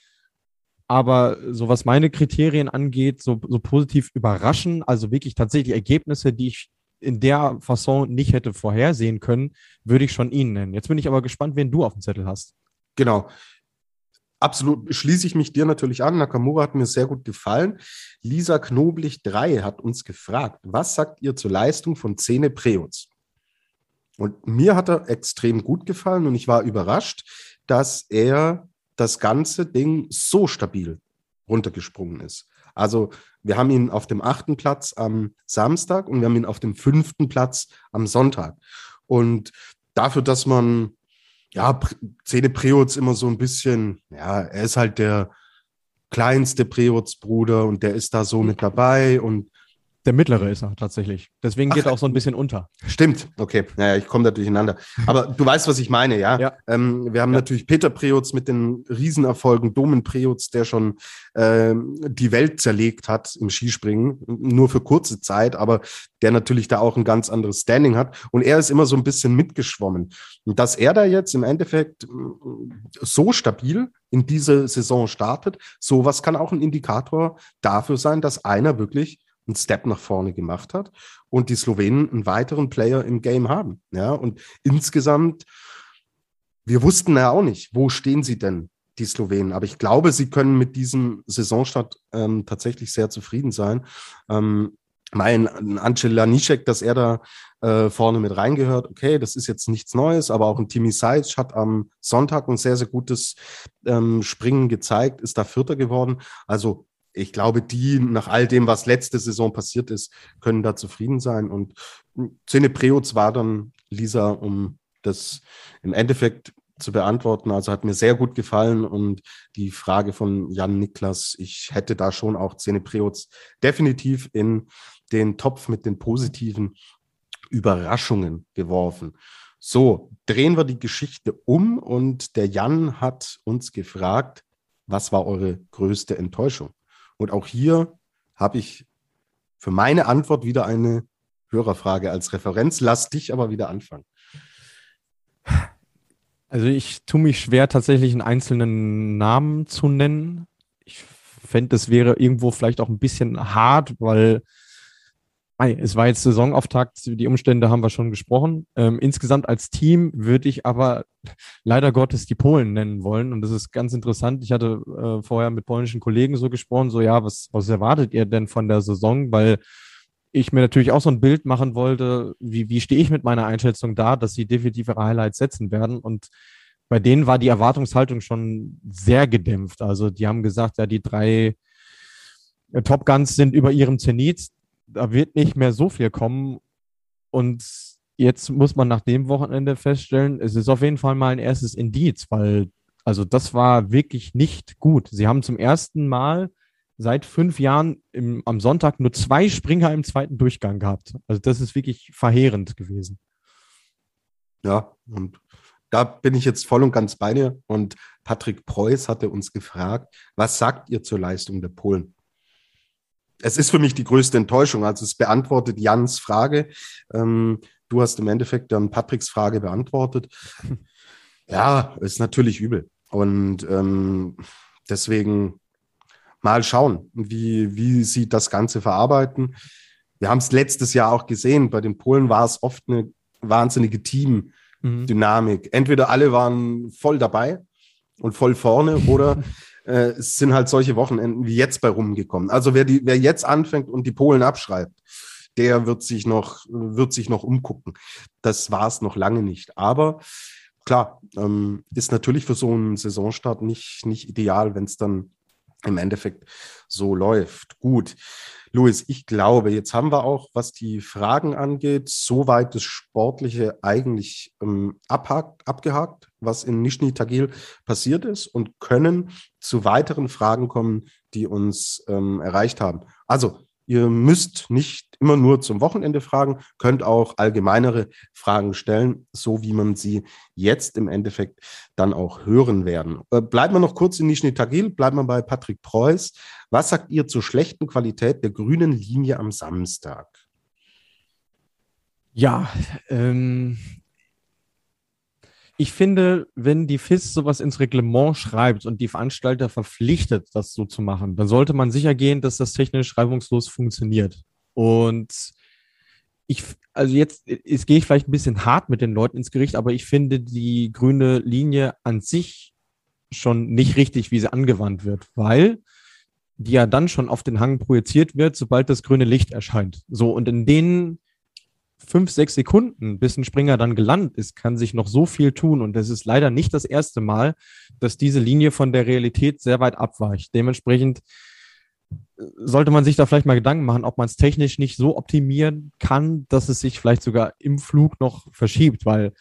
Aber so was meine Kriterien angeht, so, so positiv überraschen, also wirklich tatsächlich Ergebnisse, die ich in der Fasson nicht hätte vorhersehen können, würde ich schon ihn nennen. Jetzt bin ich aber gespannt, wen du auf dem Zettel hast. Genau absolut schließe ich mich dir natürlich an. Nakamura hat mir sehr gut gefallen. Lisa Knoblich 3 hat uns gefragt, was sagt ihr zur Leistung von Zene Preutz? Und mir hat er extrem gut gefallen und ich war überrascht, dass er das ganze Ding so stabil runtergesprungen ist. Also wir haben ihn auf dem achten Platz am Samstag und wir haben ihn auf dem fünften Platz am Sonntag. Und dafür, dass man ja, Zene Preutz immer so ein bisschen, ja, er ist halt der kleinste Preutz-Bruder und der ist da so mit dabei und Der mittlere ist er tatsächlich. Deswegen geht er auch so ein bisschen unter. Stimmt, okay. Naja, ich komme da durcheinander. Aber du weißt, was ich meine, ja? Ja. Ähm, wir haben Ja. natürlich Peter Preutz mit den Riesenerfolgen, Domen Preutz, der schon ähm, die Welt zerlegt hat im Skispringen, nur für kurze Zeit, aber der natürlich da auch ein ganz anderes Standing hat. Und er ist immer so ein bisschen mitgeschwommen. Und dass er da jetzt im Endeffekt mm, so stabil in diese Saison startet, sowas kann auch ein Indikator dafür sein, dass einer wirklich einen Step nach vorne gemacht hat und die Slowenen einen weiteren Player im Game haben. Ja, und insgesamt, wir wussten ja auch nicht, wo stehen sie denn, die Slowenen. Aber ich glaube, sie können mit diesem Saisonstart ähm, tatsächlich sehr zufrieden sein. Ähm, mein Angel Lanišek, dass er da äh, vorne mit reingehört, okay, das ist jetzt nichts Neues, aber auch ein Timmy Seitz hat am Sonntag ein sehr, sehr gutes ähm, Springen gezeigt, ist da Vierter geworden. Also ich glaube, die nach all dem, was letzte Saison passiert ist, können da zufrieden sein. Und Zene Preutz war dann, Lisa, um das im Endeffekt zu beantworten. Also hat mir sehr gut gefallen. Und die Frage von Jan Niklas, ich hätte da schon auch Zene Preutz definitiv in den Topf mit den positiven Überraschungen geworfen. So, drehen wir die Geschichte um und der Jan hat uns gefragt, was war eure größte Enttäuschung? Und auch hier habe ich für meine Antwort wieder eine Hörerfrage als Referenz. Lass dich aber wieder anfangen. Also ich tue mich schwer, tatsächlich einen einzelnen Namen zu nennen. Ich fände, es wäre irgendwo vielleicht auch ein bisschen hart, weil Es war jetzt Saisonauftakt, die Umstände haben wir schon gesprochen. Ähm, insgesamt als Team würde ich aber leider Gottes die Polen nennen wollen. Und das ist ganz interessant. Ich hatte äh, vorher mit polnischen Kollegen so gesprochen, so ja, was, was erwartet ihr denn von der Saison? Weil ich mir natürlich auch so ein Bild machen wollte, wie, wie stehe ich mit meiner Einschätzung da, dass sie definitiv ihre Highlights setzen werden. Und bei denen war die Erwartungshaltung schon sehr gedämpft. Also die haben gesagt, ja, die drei äh, Top Guns sind über ihrem Zenit. Da wird nicht mehr so viel kommen. Und jetzt muss man nach dem Wochenende feststellen, es ist auf jeden Fall mal ein erstes Indiz, weil also das war wirklich nicht gut. Sie haben zum ersten Mal seit fünf Jahren im, am Sonntag nur zwei Springer im zweiten Durchgang gehabt. Also das ist wirklich verheerend gewesen. Ja, und da bin ich jetzt voll und ganz bei dir. Und Patrick Preuß hatte uns gefragt, was sagt ihr zur Leistung der Polen? Es ist für mich die größte Enttäuschung. Also es beantwortet Jans Frage. Ähm, du hast im Endeffekt dann Patricks Frage beantwortet. <laughs> Ja, ist natürlich übel. Und ähm, deswegen mal schauen, wie, wie sie das Ganze verarbeiten. Wir haben es letztes Jahr auch gesehen. Bei den Polen war es oft eine wahnsinnige Team-Dynamik. Entweder alle waren voll dabei und voll vorne oder <laughs> äh, es sind halt solche Wochenenden wie jetzt bei rumgekommen. Also wer, die, wer jetzt anfängt und die Polen abschreibt, der wird sich noch, wird sich noch umgucken. Das war es noch lange nicht. Aber klar, ähm, ist natürlich für so einen Saisonstart nicht, nicht ideal, wenn es dann im Endeffekt so läuft. Gut. Luis, ich glaube, jetzt haben wir auch, was die Fragen angeht, soweit das Sportliche eigentlich ähm, abhakt, abgehakt, was in Nizhny Tagil passiert ist und können zu weiteren Fragen kommen, die uns ähm, erreicht haben. Also, ihr müsst nicht immer nur zum Wochenende fragen, könnt auch allgemeinere Fragen stellen, so wie man sie jetzt im Endeffekt dann auch hören werden. Äh, bleiben wir noch kurz in Nizhny Tagil, bleiben wir bei Patrick Preuß. Was sagt ihr zur schlechten Qualität der grünen Linie am Samstag? Ja, ähm, ich finde, wenn die FIS sowas ins Reglement schreibt und die Veranstalter verpflichtet, das so zu machen, dann sollte man sicher gehen, dass das technisch reibungslos funktioniert. Und ich, also jetzt, jetzt gehe ich vielleicht ein bisschen hart mit den Leuten ins Gericht, aber ich finde die grüne Linie an sich schon nicht richtig, wie sie angewandt wird, weil die ja dann schon auf den Hang projiziert wird, sobald das grüne Licht erscheint. So, und in den fünf, sechs Sekunden, bis ein Springer dann gelandet ist, kann sich noch so viel tun. Und es ist leider nicht das erste Mal, dass diese Linie von der Realität sehr weit abweicht. Dementsprechend sollte man sich da vielleicht mal Gedanken machen, ob man es technisch nicht so optimieren kann, dass es sich vielleicht sogar im Flug noch verschiebt, weil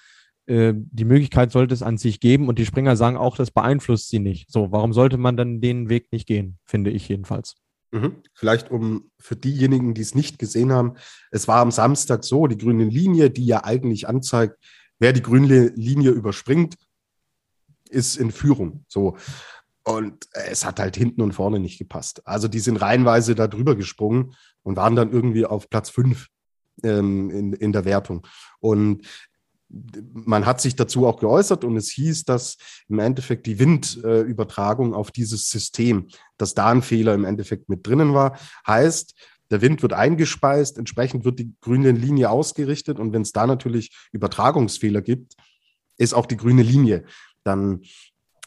äh, die Möglichkeit sollte es an sich geben und die Springer sagen auch, das beeinflusst sie nicht. So, warum sollte man dann den Weg nicht gehen, finde ich jedenfalls. Mhm. Vielleicht um für diejenigen, die es nicht gesehen haben, es war am Samstag so, die grüne Linie, die ja eigentlich anzeigt, wer die grüne Linie überspringt, ist in Führung. So. Und es hat halt hinten und vorne nicht gepasst. Also die sind reihenweise da drüber gesprungen und waren dann irgendwie auf Platz fünf ähm, in, in der Wertung. Und man hat sich dazu auch geäußert und es hieß, dass im Endeffekt die Windübertragung auf dieses System, dass da ein Fehler im Endeffekt mit drinnen war. Heißt, der Wind wird eingespeist, entsprechend wird die grüne Linie ausgerichtet und wenn es da natürlich Übertragungsfehler gibt, ist auch die grüne Linie dann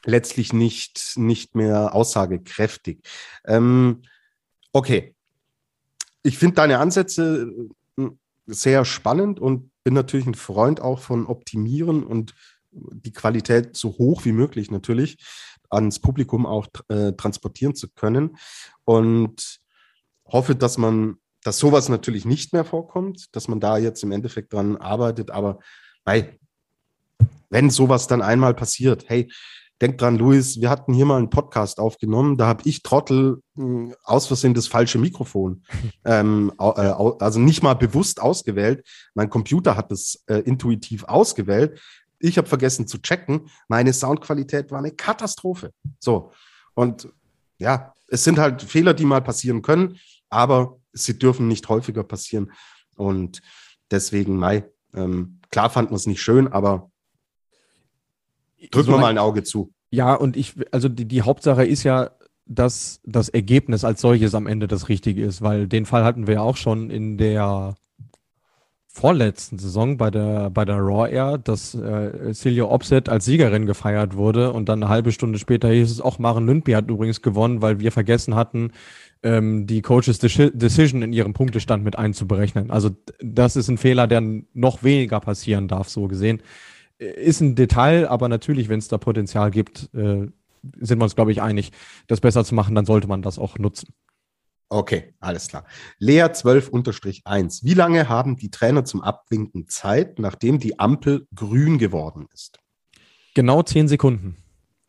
letztlich nicht, nicht mehr aussagekräftig. Ähm, okay. Ich finde deine Ansätze äh, sehr spannend und bin natürlich ein Freund auch von Optimieren und die Qualität so hoch wie möglich natürlich ans Publikum auch äh, transportieren zu können. Und hoffe, dass man, dass sowas natürlich nicht mehr vorkommt, dass man da jetzt im Endeffekt dran arbeitet, aber bei, wenn sowas dann einmal passiert, hey, Denk dran, Luis, wir hatten hier mal einen Podcast aufgenommen, da habe ich Trottel mh, hm, aus Versehen das falsche Mikrofon, <laughs> ähm, äh, also nicht mal bewusst ausgewählt. Mein Computer hat das äh, intuitiv ausgewählt. Ich habe vergessen zu checken. Meine Soundqualität war eine Katastrophe. So. Und ja, es sind halt Fehler, die mal passieren können, aber sie dürfen nicht häufiger passieren. Und deswegen, Mai, ähm, klar fanden wir es nicht schön, aber Drücken so wir mal ein Auge zu. Ja, und ich, also die, die Hauptsache ist ja, dass das Ergebnis als solches am Ende das Richtige ist, weil den Fall hatten wir ja auch schon in der vorletzten Saison bei der bei der Raw Air, dass äh, Celia Opset als Siegerin gefeiert wurde und dann eine halbe Stunde später hieß es auch Maren Lündby hat übrigens gewonnen, weil wir vergessen hatten, ähm, die Coaches Decision in ihrem Punktestand mit einzuberechnen. Also das ist ein Fehler, der noch weniger passieren darf, so gesehen ist ein Detail, aber natürlich, wenn es da Potenzial gibt, äh, sind wir uns, glaube ich, einig, das besser zu machen, dann sollte man das auch nutzen. Okay, alles klar. Lea 12-1. Wie lange haben die Trainer zum Abwinken Zeit, nachdem die Ampel grün geworden ist? Genau zehn Sekunden.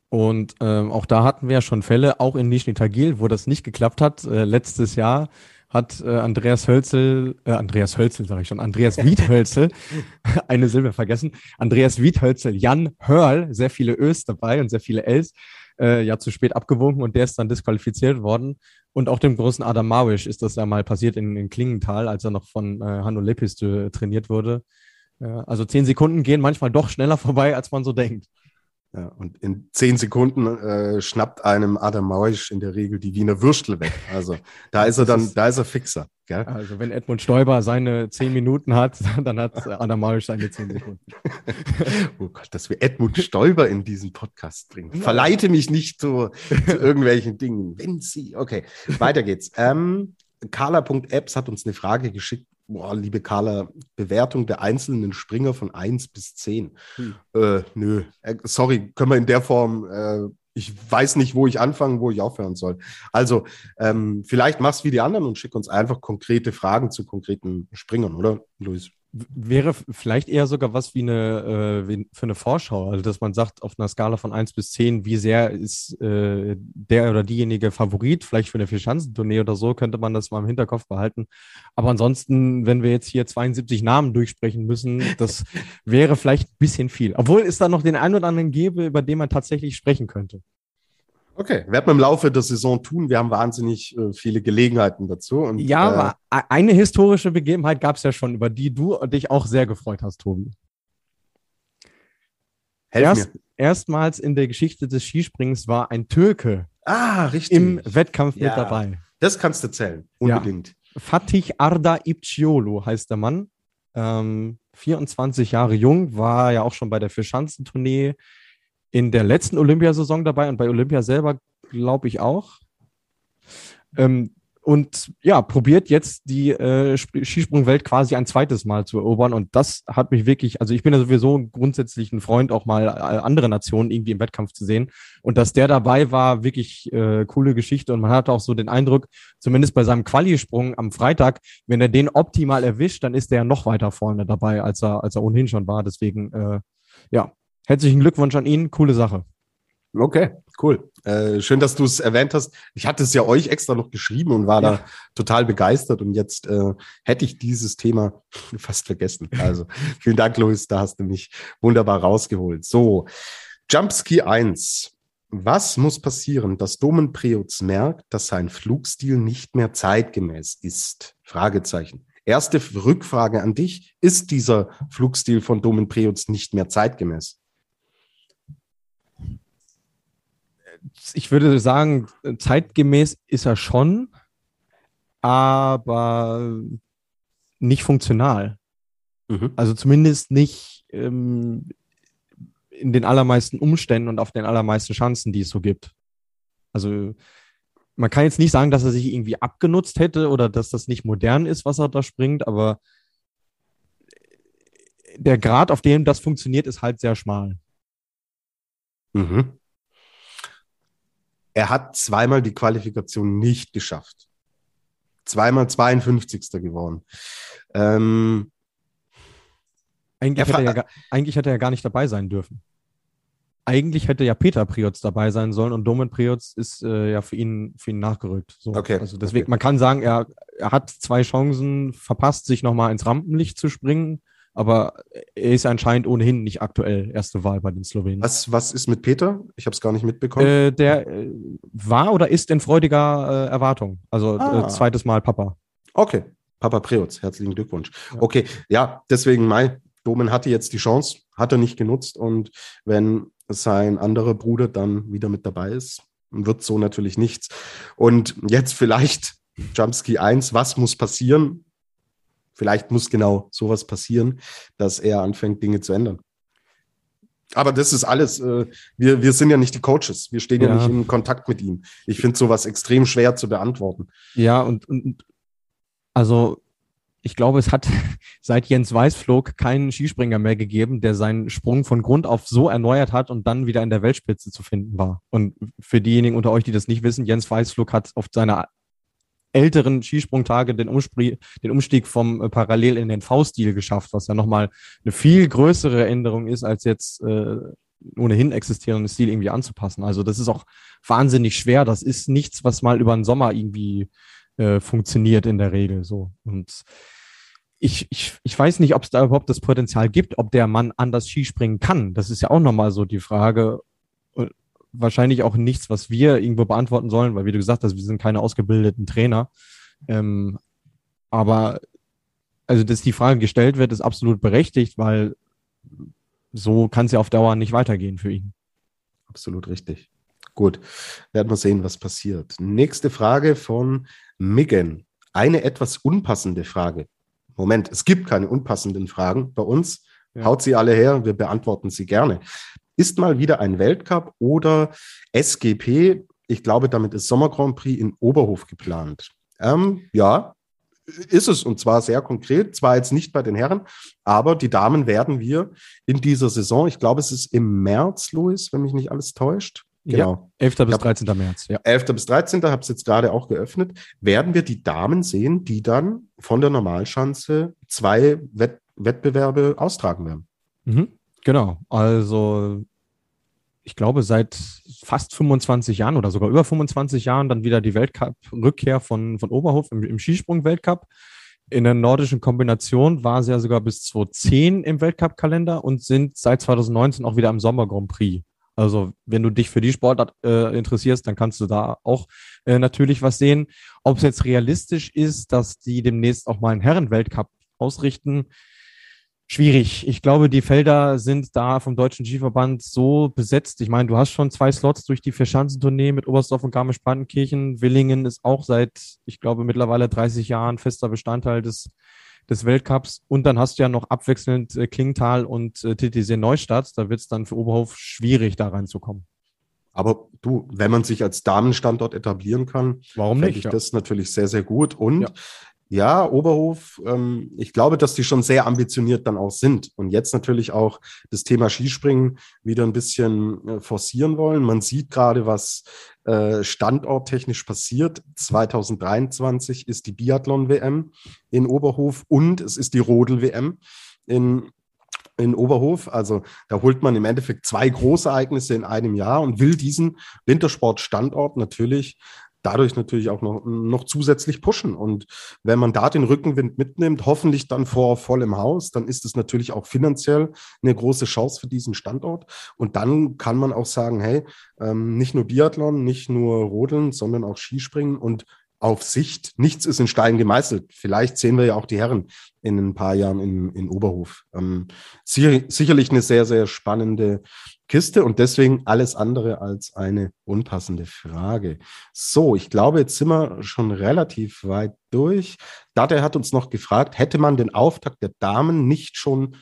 Und ähm, auch da hatten wir ja schon Fälle, auch in Nizhny Tagil, wo das nicht geklappt hat. Äh, letztes Jahr hat äh, Andreas Hölzel, äh, Andreas Hölzel sage ich schon, Andreas Wiedhölzel, <laughs> eine Silbe vergessen, Andreas Wiedhölzel, Jan Hörl, sehr viele Ös dabei und sehr viele Ls, äh, ja zu spät abgewunken und der ist dann disqualifiziert worden. Und auch dem großen Adam Mawisch ist das ja mal passiert in, in Klingenthal, als er noch von äh, Hanno Lepis äh, trainiert wurde. Äh, also zehn Sekunden gehen manchmal doch schneller <laughs> vorbei, als man so denkt. Ja, und in zehn Sekunden äh, schnappt einem Adam Mauisch in der Regel die Wiener Würstel weg. Also da ist er dann, da ist er fixer. Gell? Also wenn Edmund Stoiber seine zehn Minuten hat, <laughs> dann hat Adam Mauisch seine zehn Sekunden. <laughs> oh Gott, dass wir Edmund Stoiber in diesen Podcast bringen. Verleite mich nicht zu, zu irgendwelchen Dingen. Wenn Sie, okay, weiter geht's. Ähm, Carla.apps hat uns eine Frage geschickt boah, liebe Carla, Bewertung der einzelnen Springer von 1 bis 10. Hm. Äh, nö, äh, sorry, können wir in der Form, äh, ich weiß nicht, wo ich anfangen, wo ich aufhören soll. Also, ähm, vielleicht mach's wie die anderen und schick uns einfach konkrete Fragen zu konkreten Springern, oder, Luis? Wäre vielleicht eher sogar was wie eine äh, für eine Vorschau, also dass man sagt, auf einer Skala von 1 bis 10, wie sehr ist äh, der oder diejenige Favorit, vielleicht für eine Vierschanzentournee oder so, könnte man das mal im Hinterkopf behalten. Aber ansonsten, wenn wir jetzt hier 72 Namen durchsprechen müssen, das <laughs> wäre vielleicht ein bisschen viel. Obwohl es da noch den einen oder anderen gäbe, über den man tatsächlich sprechen könnte. Okay, werden wir im Laufe der Saison tun. Wir haben wahnsinnig äh, viele Gelegenheiten dazu. Und, ja, äh, aber eine historische Begebenheit gab es ja schon, über die du dich auch sehr gefreut hast, Tobi. Erst, erstmals in der Geschichte des Skispringens war ein Türke ah, im Wettkampf ja, mit dabei. Das kannst du zählen, unbedingt. Ja. Fatih Arda Ipciolo heißt der Mann. Ähm, 24 Jahre jung, war ja auch schon bei der Vierschanzentournee in der letzten Olympiasaison dabei und bei Olympia selber, glaube ich, auch. Ähm, und ja, probiert jetzt die äh, Skisprungwelt quasi ein zweites Mal zu erobern. Und das hat mich wirklich, also ich bin ja sowieso grundsätzlich ein Freund, auch mal äh, andere Nationen irgendwie im Wettkampf zu sehen. Und dass der dabei war, wirklich äh, coole Geschichte. Und man hat auch so den Eindruck, zumindest bei seinem Qualisprung am Freitag, wenn er den optimal erwischt, dann ist er ja noch weiter vorne dabei, als er, als er ohnehin schon war. Deswegen, äh, ja, Herzlichen Glückwunsch an ihn, coole Sache. Okay, cool. Äh, schön, dass du es erwähnt hast. Ich hatte es ja euch extra noch geschrieben und war ja. da total begeistert. Und jetzt äh, hätte ich dieses Thema <laughs> fast vergessen. Also vielen Dank, Luis. Da hast du mich wunderbar rausgeholt. So, Jumpski 1. Was muss passieren, dass Domen Preutz merkt, dass sein Flugstil nicht mehr zeitgemäß ist? Fragezeichen. Erste Rückfrage an dich. Ist dieser Flugstil von Domen Preutz nicht mehr zeitgemäß? Ich würde sagen, zeitgemäß ist er schon, aber nicht funktional. Mhm. Also zumindest nicht ähm, in den allermeisten Umständen und auf den allermeisten Chancen, die es so gibt. Also man kann jetzt nicht sagen, dass er sich irgendwie abgenutzt hätte oder dass das nicht modern ist, was er da springt, aber der Grad, auf dem das funktioniert, ist halt sehr schmal. Mhm. Er hat zweimal die Qualifikation nicht geschafft. Zweimal 52. geworden. Ähm, eigentlich, hätte er ja, eigentlich hätte er ja gar nicht dabei sein dürfen. Eigentlich hätte ja Peter Priotz dabei sein sollen und Domen Priotz ist äh, ja für ihn, für ihn nachgerückt. So. Okay. Also deswegen, okay. man kann sagen, er, er hat zwei Chancen verpasst, sich nochmal ins Rampenlicht zu springen, aber er ist anscheinend ohnehin nicht aktuell erste Wahl bei den Slowenen. Was, was ist mit Peter? Ich habe es gar nicht mitbekommen. Äh, der äh, war oder ist in freudiger äh, Erwartung. Also äh, ah. zweites Mal Papa. Okay. Papa Preutz, herzlichen Glückwunsch. Ja. Okay, ja, deswegen Mai, Domen hatte jetzt die Chance, hat er nicht genutzt. Und wenn sein anderer Bruder dann wieder mit dabei ist, wird so natürlich nichts. Und jetzt vielleicht Jumpski 1, was muss passieren? Vielleicht muss genau sowas passieren, dass er anfängt, Dinge zu ändern. Aber das ist alles, äh, wir, wir sind ja nicht die Coaches, wir stehen ja, ja nicht in Kontakt mit ihm. Ich finde sowas extrem schwer zu beantworten. Ja, und, und also ich glaube, es hat <laughs> seit Jens Weiß flog keinen Skispringer mehr gegeben, der seinen Sprung von Grund auf so erneuert hat und dann wieder in der Weltspitze zu finden war. Und für diejenigen unter euch, die das nicht wissen, Jens Weißflug hat auf seiner älteren Skisprungtage den, Umspr den Umstieg vom äh, Parallel in den V-Stil geschafft, was ja nochmal eine viel größere Änderung ist, als jetzt äh, ohnehin existierenden Stil irgendwie anzupassen. Also das ist auch wahnsinnig schwer. Das ist nichts, was mal über den Sommer irgendwie äh, funktioniert in der Regel so. Und ich, ich, ich weiß nicht, ob es da überhaupt das Potenzial gibt, ob der Mann anders Skispringen kann. Das ist ja auch nochmal so die Frage. Wahrscheinlich auch nichts, was wir irgendwo beantworten sollen, weil wie du gesagt hast, wir sind keine ausgebildeten Trainer. Ähm, aber also, dass die Frage gestellt wird, ist absolut berechtigt, weil so kann es ja auf Dauer nicht weitergehen für ihn. Absolut richtig. Gut, werden wir sehen, was passiert. Nächste Frage von Miggen. Eine etwas unpassende Frage. Moment, es gibt keine unpassenden Fragen bei uns. Ja. Haut sie alle her, wir beantworten sie gerne. Ist mal wieder ein Weltcup oder SGP? Ich glaube, damit ist Sommer Grand Prix in Oberhof geplant. Ähm, ja, ist es und zwar sehr konkret, zwar jetzt nicht bei den Herren, aber die Damen werden wir in dieser Saison, ich glaube, es ist im März, Louis, wenn mich nicht alles täuscht, Genau. Ja, 11. bis 13. März. Ja. 11. bis 13. habe es jetzt gerade auch geöffnet. Werden wir die Damen sehen, die dann von der Normalschanze zwei Wett Wettbewerbe austragen werden? Mhm, genau. Also ich glaube, seit fast 25 Jahren oder sogar über 25 Jahren dann wieder die Weltcup-Rückkehr von, von Oberhof im, im Skisprung-Weltcup. In der nordischen Kombination war sie ja sogar bis 2010 im Weltcup-Kalender und sind seit 2019 auch wieder im Sommer Grand Prix. Also wenn du dich für die Sportart äh, interessierst, dann kannst du da auch äh, natürlich was sehen. Ob es jetzt realistisch ist, dass die demnächst auch mal einen Herrenweltcup ausrichten, schwierig. Ich glaube, die Felder sind da vom Deutschen Skiverband so besetzt. Ich meine, du hast schon zwei Slots durch die Vierschanzentournee mit Oberstdorf und Garmisch-Partenkirchen. Willingen ist auch seit, ich glaube, mittlerweile 30 Jahren fester Bestandteil des des Weltcups. Und dann hast du ja noch abwechselnd äh, Klingenthal und äh, TTC Neustadt. Da wird es dann für Oberhof schwierig, da reinzukommen. Aber du, wenn man sich als Damenstandort etablieren kann, warum nicht? ich ja. das natürlich sehr, sehr gut. Und ja. Ja, Oberhof, ähm, ich glaube, dass die schon sehr ambitioniert dann auch sind und jetzt natürlich auch das Thema Skispringen wieder ein bisschen äh, forcieren wollen. Man sieht gerade, was äh, standorttechnisch passiert. 2023 ist die Biathlon-WM in Oberhof und es ist die Rodel-WM in in Oberhof. Also da holt man im Endeffekt zwei Großereignisse in einem Jahr und will diesen Wintersportstandort natürlich dadurch natürlich auch noch, noch zusätzlich pushen. Und wenn man da den Rückenwind mitnimmt, hoffentlich dann vor vollem Haus, dann ist es natürlich auch finanziell eine große Chance für diesen Standort. Und dann kann man auch sagen, hey, ähm, nicht nur Biathlon, nicht nur Rodeln, sondern auch Skispringen und auf Sicht, nichts ist in Stein gemeißelt. Vielleicht sehen wir ja auch die Herren in ein paar Jahren in, in Oberhof. Ähm, sicher, sicherlich eine sehr, sehr spannende Kiste und deswegen alles andere als eine unpassende Frage. So, ich glaube, jetzt sind wir schon relativ weit durch. Date hat uns noch gefragt, hätte man den Auftakt der Damen nicht schon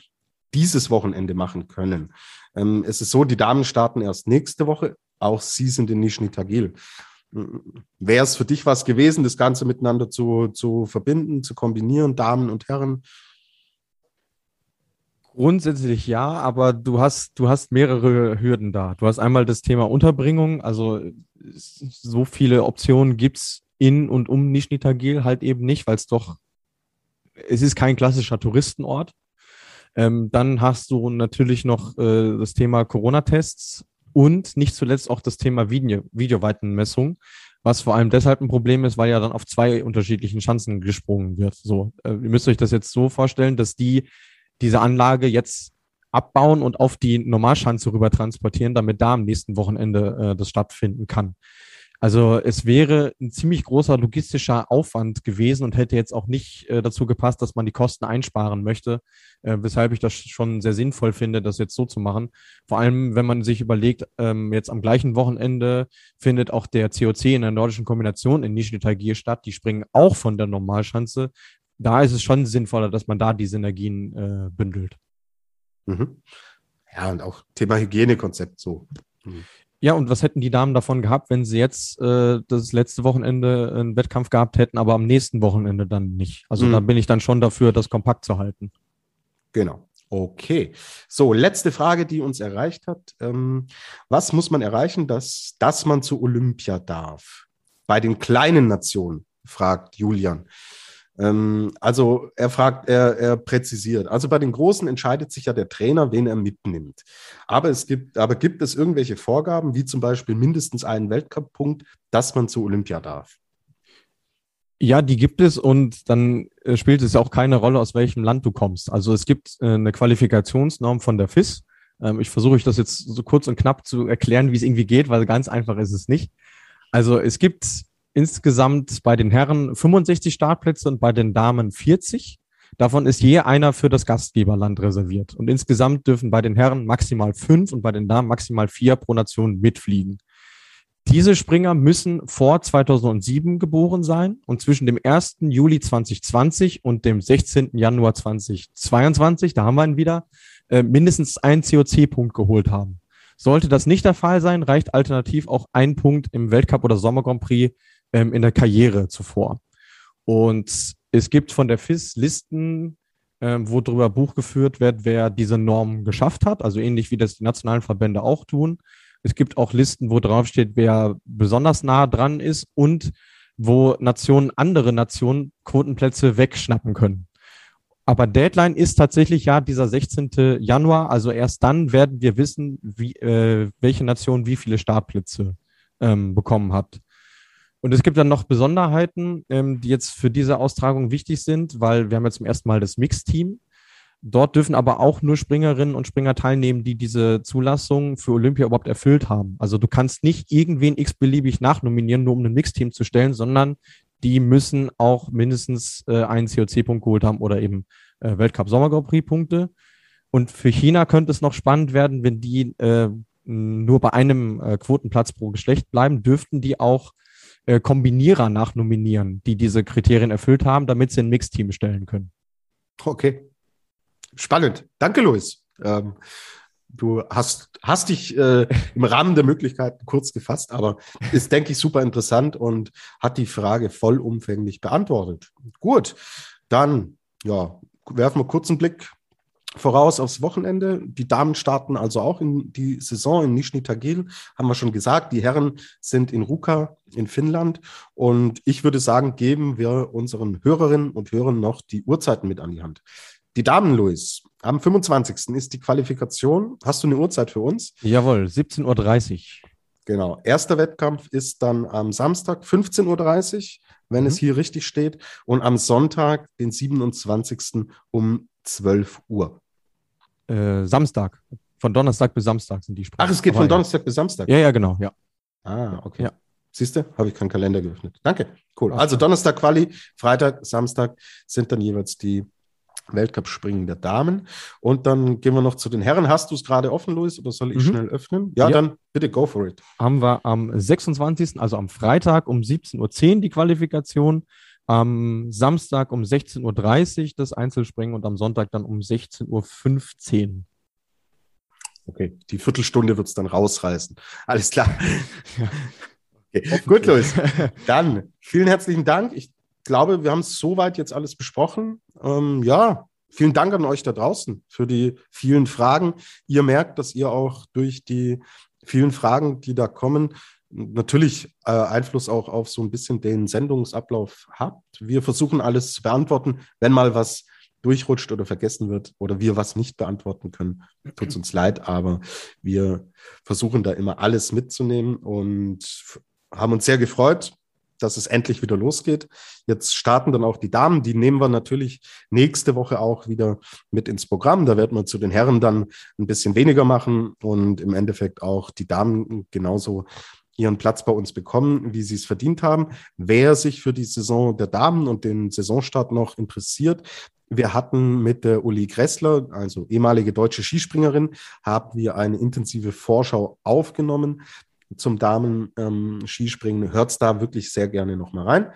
dieses Wochenende machen können? Ähm, es ist so, die Damen starten erst nächste Woche. Auch sie sind in Nizhny Tagil. Wäre es für dich was gewesen, das Ganze miteinander zu, zu verbinden, zu kombinieren, Damen und Herren? Grundsätzlich ja, aber du hast, du hast mehrere Hürden da. Du hast einmal das Thema Unterbringung, also so viele Optionen gibt es in und um Nizhny Tagil halt eben nicht, weil es doch, es ist kein klassischer Touristenort. Ähm, dann hast du natürlich noch äh, das Thema Corona-Tests und nicht zuletzt auch das Thema Video, Videoweitenmessung, was vor allem deshalb ein Problem ist, weil ja dann auf zwei unterschiedlichen Schanzen gesprungen wird. So, äh, ihr müsst euch das jetzt so vorstellen, dass die diese Anlage jetzt abbauen und auf die Normalschanze rüber transportieren, damit da am nächsten Wochenende äh, das stattfinden kann. Also es wäre ein ziemlich großer logistischer Aufwand gewesen und hätte jetzt auch nicht äh, dazu gepasst, dass man die Kosten einsparen möchte, äh, weshalb ich das schon sehr sinnvoll finde, das jetzt so zu machen. Vor allem, wenn man sich überlegt, ähm, jetzt am gleichen Wochenende findet auch der COC in der nordischen Kombination in Nizhny Tagir statt. Die springen auch von der Normalschanze. Da ist es schon sinnvoller, dass man da die Synergien äh, bündelt. Mhm. Ja, und auch Thema Hygienekonzept so. Mhm. Ja, und was hätten die Damen davon gehabt, wenn sie jetzt äh, das letzte Wochenende einen Wettkampf gehabt hätten, aber am nächsten Wochenende dann nicht? Also mhm. da bin ich dann schon dafür, das kompakt zu halten. Genau. Okay. So, letzte Frage, die uns erreicht hat. Ähm, was muss man erreichen, dass, dass man zu Olympia darf? Bei den kleinen Nationen, fragt Julian. Ähm, also er fragt, er, er präzisiert. Also bei den Großen entscheidet sich ja der Trainer, wen er mitnimmt. Aber es gibt, aber gibt es irgendwelche Vorgaben, wie zum Beispiel mindestens einen Weltcup-Punkt, dass man zu Olympia darf? Ja, die gibt es und dann äh, spielt es auch keine Rolle, aus welchem Land du kommst. Also es gibt äh, eine Qualifikationsnorm von der FIS. Ähm, ich versuche euch das jetzt so kurz und knapp zu erklären, wie es irgendwie geht, weil ganz einfach ist es nicht. Also es gibt insgesamt bei den Herren 65 Startplätze und bei den Damen 40. Davon ist je einer für das Gastgeberland reserviert. Und insgesamt dürfen bei den Herren maximal fünf und bei den Damen maximal vier pro Nation mitfliegen. Diese Springer müssen vor 2007 geboren sein und zwischen dem 1. Juli 2020 und dem 16. Januar 2022, da haben wir ihn wieder, äh, mindestens einen COC-Punkt geholt haben. Sollte das nicht der Fall sein, reicht alternativ auch ein Punkt im Weltcup oder Sommer Grand Prix ähm, in der Karriere zuvor. Und es gibt von der FIS Listen, ähm, wo darüber Buch geführt wird, wer diese Norm geschafft hat, also ähnlich wie das die nationalen Verbände auch tun. Es gibt auch Listen, wo drauf steht, wer besonders nah dran ist und wo Nationen andere Nationen Quotenplätze wegschnappen können. Aber Deadline ist tatsächlich ja dieser 16. Januar. Also erst dann werden wir wissen, wie, äh, welche Nation wie viele Startplätze ähm, bekommen hat. Und es gibt dann noch Besonderheiten, ähm, die jetzt für diese Austragung wichtig sind, weil wir haben jetzt zum ersten Mal das Mixteam. Dort dürfen aber auch nur Springerinnen und Springer teilnehmen, die diese Zulassung für Olympia überhaupt erfüllt haben. Also du kannst nicht irgendwen x-beliebig nachnominieren, nur um ein Mixteam zu stellen, sondern die müssen auch mindestens äh, einen COC-Punkt geholt haben oder eben äh, Weltcup Sommer Grand Prix Punkte. Und für China könnte es noch spannend werden, wenn die äh, nur bei einem äh, Quotenplatz pro Geschlecht bleiben, dürften die auch äh, Kombinierer nachnominieren, die diese Kriterien erfüllt haben, damit sie ein Mixteam stellen können. Okay. Spannend. Danke, Luis. Ähm, du hast, hast dich äh, im Rahmen der Möglichkeiten kurz gefasst, aber ist, denke ich, super interessant und hat die Frage vollumfänglich beantwortet. Gut, dann ja, werfen wir kurz einen Blick voraus aufs Wochenende. Die Damen starten also auch in die Saison in Nizhny Tagil, haben wir schon gesagt. Die Herren sind in Ruka in Finnland. Und ich würde sagen, geben wir unseren Hörerinnen und Hörern noch die Uhrzeiten mit an die Hand. Die Damen, Luis, am 25. ist die Qualifikation. Hast du eine Uhrzeit für uns? Jawohl, 17.30 Uhr. Genau. Erster Wettkampf ist dann am Samstag 15.30 Uhr, wenn mhm. es hier richtig steht. Und am Sonntag, den 27. um 12 Uhr. Äh, Samstag. Von Donnerstag bis Samstag sind die Spiele. Ach, es geht Aber von Donnerstag ja. bis Samstag. Ja, ja, genau, ja. Ah, okay. Ja. Siehst du, habe ich keinen Kalender geöffnet. Danke. Cool. Also Donnerstag Quali, Freitag, Samstag sind dann jeweils die Weltcup-Springen der Damen. Und dann gehen wir noch zu den Herren. Hast du es gerade offen, Luis, oder soll ich mhm. schnell öffnen? Ja, ja, dann bitte go for it. Haben wir am 26., also am Freitag um 17.10 Uhr die Qualifikation, am Samstag um 16.30 Uhr das Einzelspringen und am Sonntag dann um 16.15 Uhr. Okay, die Viertelstunde wird es dann rausreißen. <laughs> Alles klar. Okay. Gut, Luis. <laughs> Dann vielen herzlichen Dank. Ich glaube, wir haben soweit jetzt alles besprochen. Ähm, ja, vielen Dank an euch da draußen für die vielen Fragen. Ihr merkt, dass ihr auch durch die vielen Fragen, die da kommen, natürlich äh, Einfluss auch auf so ein bisschen den Sendungsablauf habt. Wir versuchen alles zu beantworten. Wenn mal was durchrutscht oder vergessen wird oder wir was nicht beantworten können, tut uns leid, aber wir versuchen da immer alles mitzunehmen und haben uns sehr gefreut, dass es endlich wieder losgeht. Jetzt starten dann auch die Damen. Die nehmen wir natürlich nächste Woche auch wieder mit ins Programm. Da werden wir zu den Herren dann ein bisschen weniger machen und im Endeffekt auch die Damen genauso ihren Platz bei uns bekommen, wie sie es verdient haben. Wer sich für die Saison der Damen und den Saisonstart noch interessiert, wir hatten mit der Uli Gressler, also ehemalige deutsche Skispringerin, haben wir eine intensive Vorschau aufgenommen zum Damen-Skispringen. Ähm, Hört da wirklich sehr gerne nochmal rein.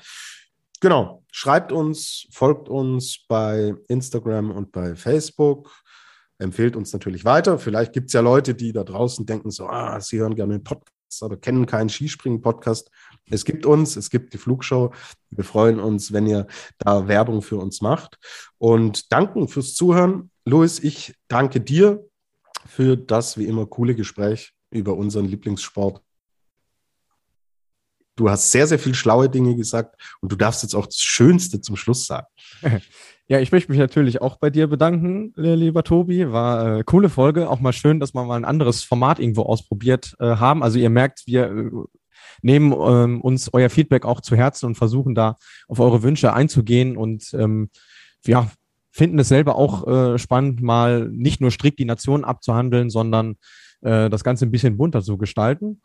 Genau, schreibt uns, folgt uns bei Instagram und bei Facebook. Empfehlt uns natürlich weiter. Vielleicht gibt es ja Leute, die da draußen denken, so, ah, sie hören gerne einen Podcast, aber kennen keinen Skispringen-Podcast. Es gibt uns, es gibt die Flugshow. Wir freuen uns, wenn ihr da Werbung für uns macht. Und danken fürs Zuhören. Louis, ich danke dir für das wie immer coole Gespräch über unseren Lieblingssport. Du hast sehr, sehr viel schlaue Dinge gesagt und du darfst jetzt auch das Schönste zum Schluss sagen. <laughs> Ja, ich möchte mich natürlich auch bei dir bedanken, lieber Tobi. War eine äh, coole Folge. Auch mal schön, dass wir mal ein anderes Format irgendwo ausprobiert äh, haben. Also ihr merkt, wir äh, nehmen ähm, uns euer Feedback auch zu Herzen und versuchen da auf eure Wünsche einzugehen und ähm, ja, finden es selber auch äh, spannend, mal nicht nur strikt die Nation abzuhandeln, sondern äh, das Ganze ein bisschen bunter zu gestalten.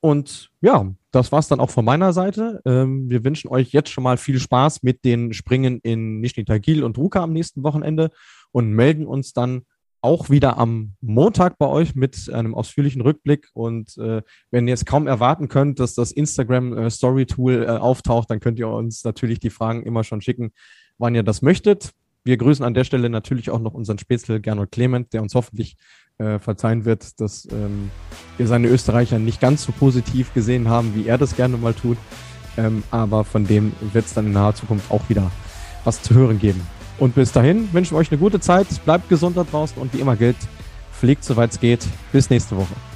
Und ja, das war's dann auch von meiner Seite. Ähm, wir wünschen euch jetzt schon mal viel Spaß mit den Springen in Nizhny Tagil und Ruka am nächsten Wochenende und melden uns dann auch wieder am Montag bei euch mit einem ausführlichen Rückblick. Und äh, wenn ihr es kaum erwarten könnt, dass das Instagram äh, Story Tool äh, auftaucht, dann könnt ihr uns natürlich die Fragen immer schon schicken, wann ihr das möchtet. Wir grüßen an der Stelle natürlich auch noch unseren Spätzle Gernot Clement, der uns hoffentlich äh, verzeihen wird, dass ähm, wir seine Österreicher nicht ganz so positiv gesehen haben, wie er das gerne mal tut. Ähm, aber von dem wird es dann in naher Zukunft auch wieder was zu hören geben. Und bis dahin wünschen wir euch eine gute Zeit, bleibt gesund da draußen und wie immer gilt, fliegt soweit es geht. Bis nächste Woche.